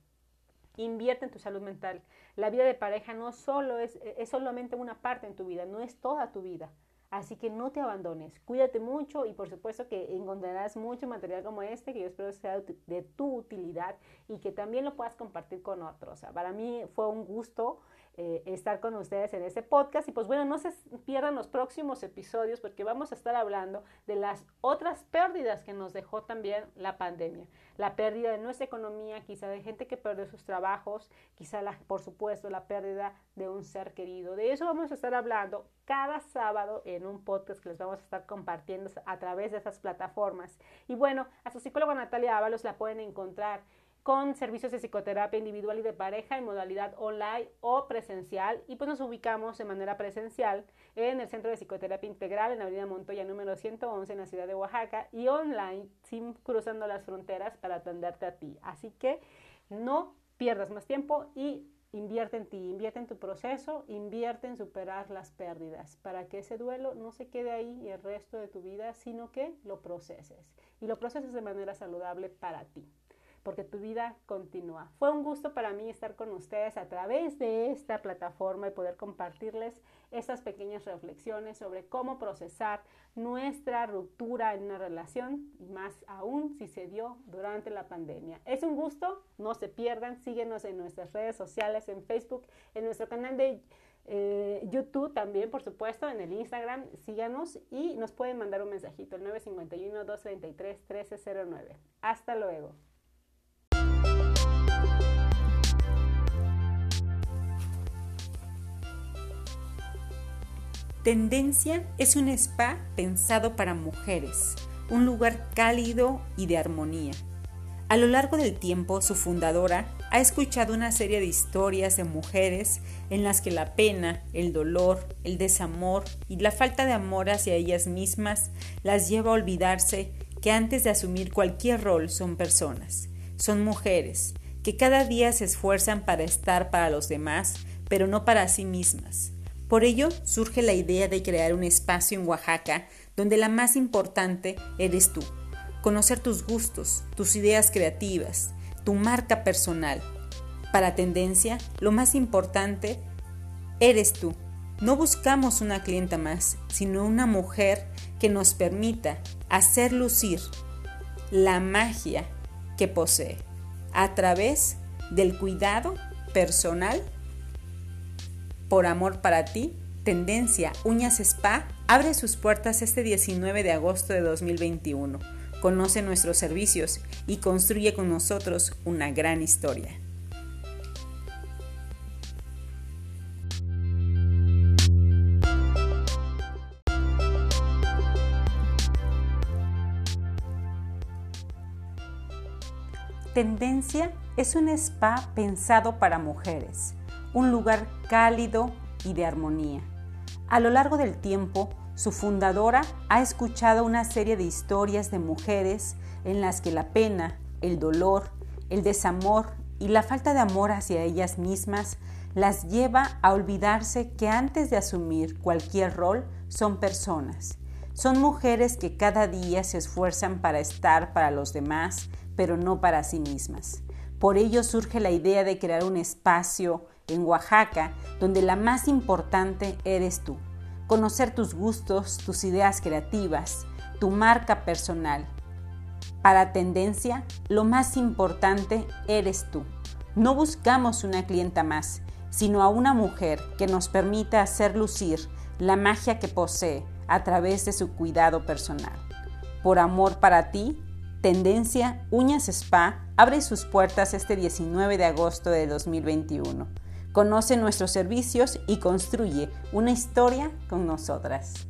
Speaker 3: Invierte en tu salud mental. La vida de pareja no solo es, es solamente una parte en tu vida, no es toda tu vida. Así que no te abandones, cuídate mucho y por supuesto que encontrarás mucho material como este que yo espero sea de tu utilidad y que también lo puedas compartir con otros. Para mí fue un gusto eh, estar con ustedes en este podcast. Y pues bueno, no se pierdan los próximos episodios porque vamos a estar hablando de las otras pérdidas que nos dejó también la pandemia. La pérdida de nuestra economía, quizá de gente que perdió sus trabajos, quizá la, por supuesto la pérdida de un ser querido. De eso vamos a estar hablando cada sábado en un podcast que les vamos a estar compartiendo a través de esas plataformas. Y bueno, a su psicóloga Natalia Ábalos la pueden encontrar con servicios de psicoterapia individual y de pareja en modalidad online o presencial. Y pues nos ubicamos de manera presencial en el Centro de Psicoterapia Integral en la Avenida Montoya número 111 en la ciudad de Oaxaca y online sin cruzando las fronteras para atenderte a ti. Así que no pierdas más tiempo y invierte en ti, invierte en tu proceso, invierte en superar las pérdidas para que ese duelo no se quede ahí el resto de tu vida, sino que lo proceses. Y lo proceses de manera saludable para ti porque tu vida continúa. Fue un gusto para mí estar con ustedes a través de esta plataforma y poder compartirles estas pequeñas reflexiones sobre cómo procesar nuestra ruptura en una relación y más aún si se dio durante la pandemia. Es un gusto, no se pierdan, síguenos en nuestras redes sociales, en Facebook, en nuestro canal de eh, YouTube también, por supuesto, en el Instagram, síganos y nos pueden mandar un mensajito, el 951-233-1309. Hasta luego.
Speaker 2: Tendencia es un spa pensado para mujeres, un lugar cálido y de armonía. A lo largo del tiempo, su fundadora ha escuchado una serie de historias de mujeres en las que la pena, el dolor, el desamor y la falta de amor hacia ellas mismas las lleva a olvidarse que antes de asumir cualquier rol son personas, son mujeres, que cada día se esfuerzan para estar para los demás, pero no para sí mismas por ello surge la idea de crear un espacio en Oaxaca donde la más importante eres tú. Conocer tus gustos, tus ideas creativas, tu marca personal. Para Tendencia, lo más importante eres tú. No buscamos una clienta más, sino una mujer que nos permita hacer lucir la magia que posee a través del cuidado personal por amor para ti, Tendencia Uñas Spa abre sus puertas este 19 de agosto de 2021. Conoce nuestros servicios y construye con nosotros una gran historia. Tendencia es un spa pensado para mujeres un lugar cálido y de armonía. A lo largo del tiempo, su fundadora ha escuchado una serie de historias de mujeres en las que la pena, el dolor, el desamor y la falta de amor hacia ellas mismas las lleva a olvidarse que antes de asumir cualquier rol son personas. Son mujeres que cada día se esfuerzan para estar para los demás, pero no para sí mismas. Por ello surge la idea de crear un espacio en Oaxaca, donde la más importante eres tú. Conocer tus gustos, tus ideas creativas, tu marca personal. Para Tendencia, lo más importante eres tú. No buscamos una clienta más, sino a una mujer que nos permita hacer lucir la magia que posee a través de su cuidado personal. Por amor para ti, Tendencia Uñas Spa abre sus puertas este 19 de agosto de 2021. Conoce nuestros servicios y construye una historia con nosotras.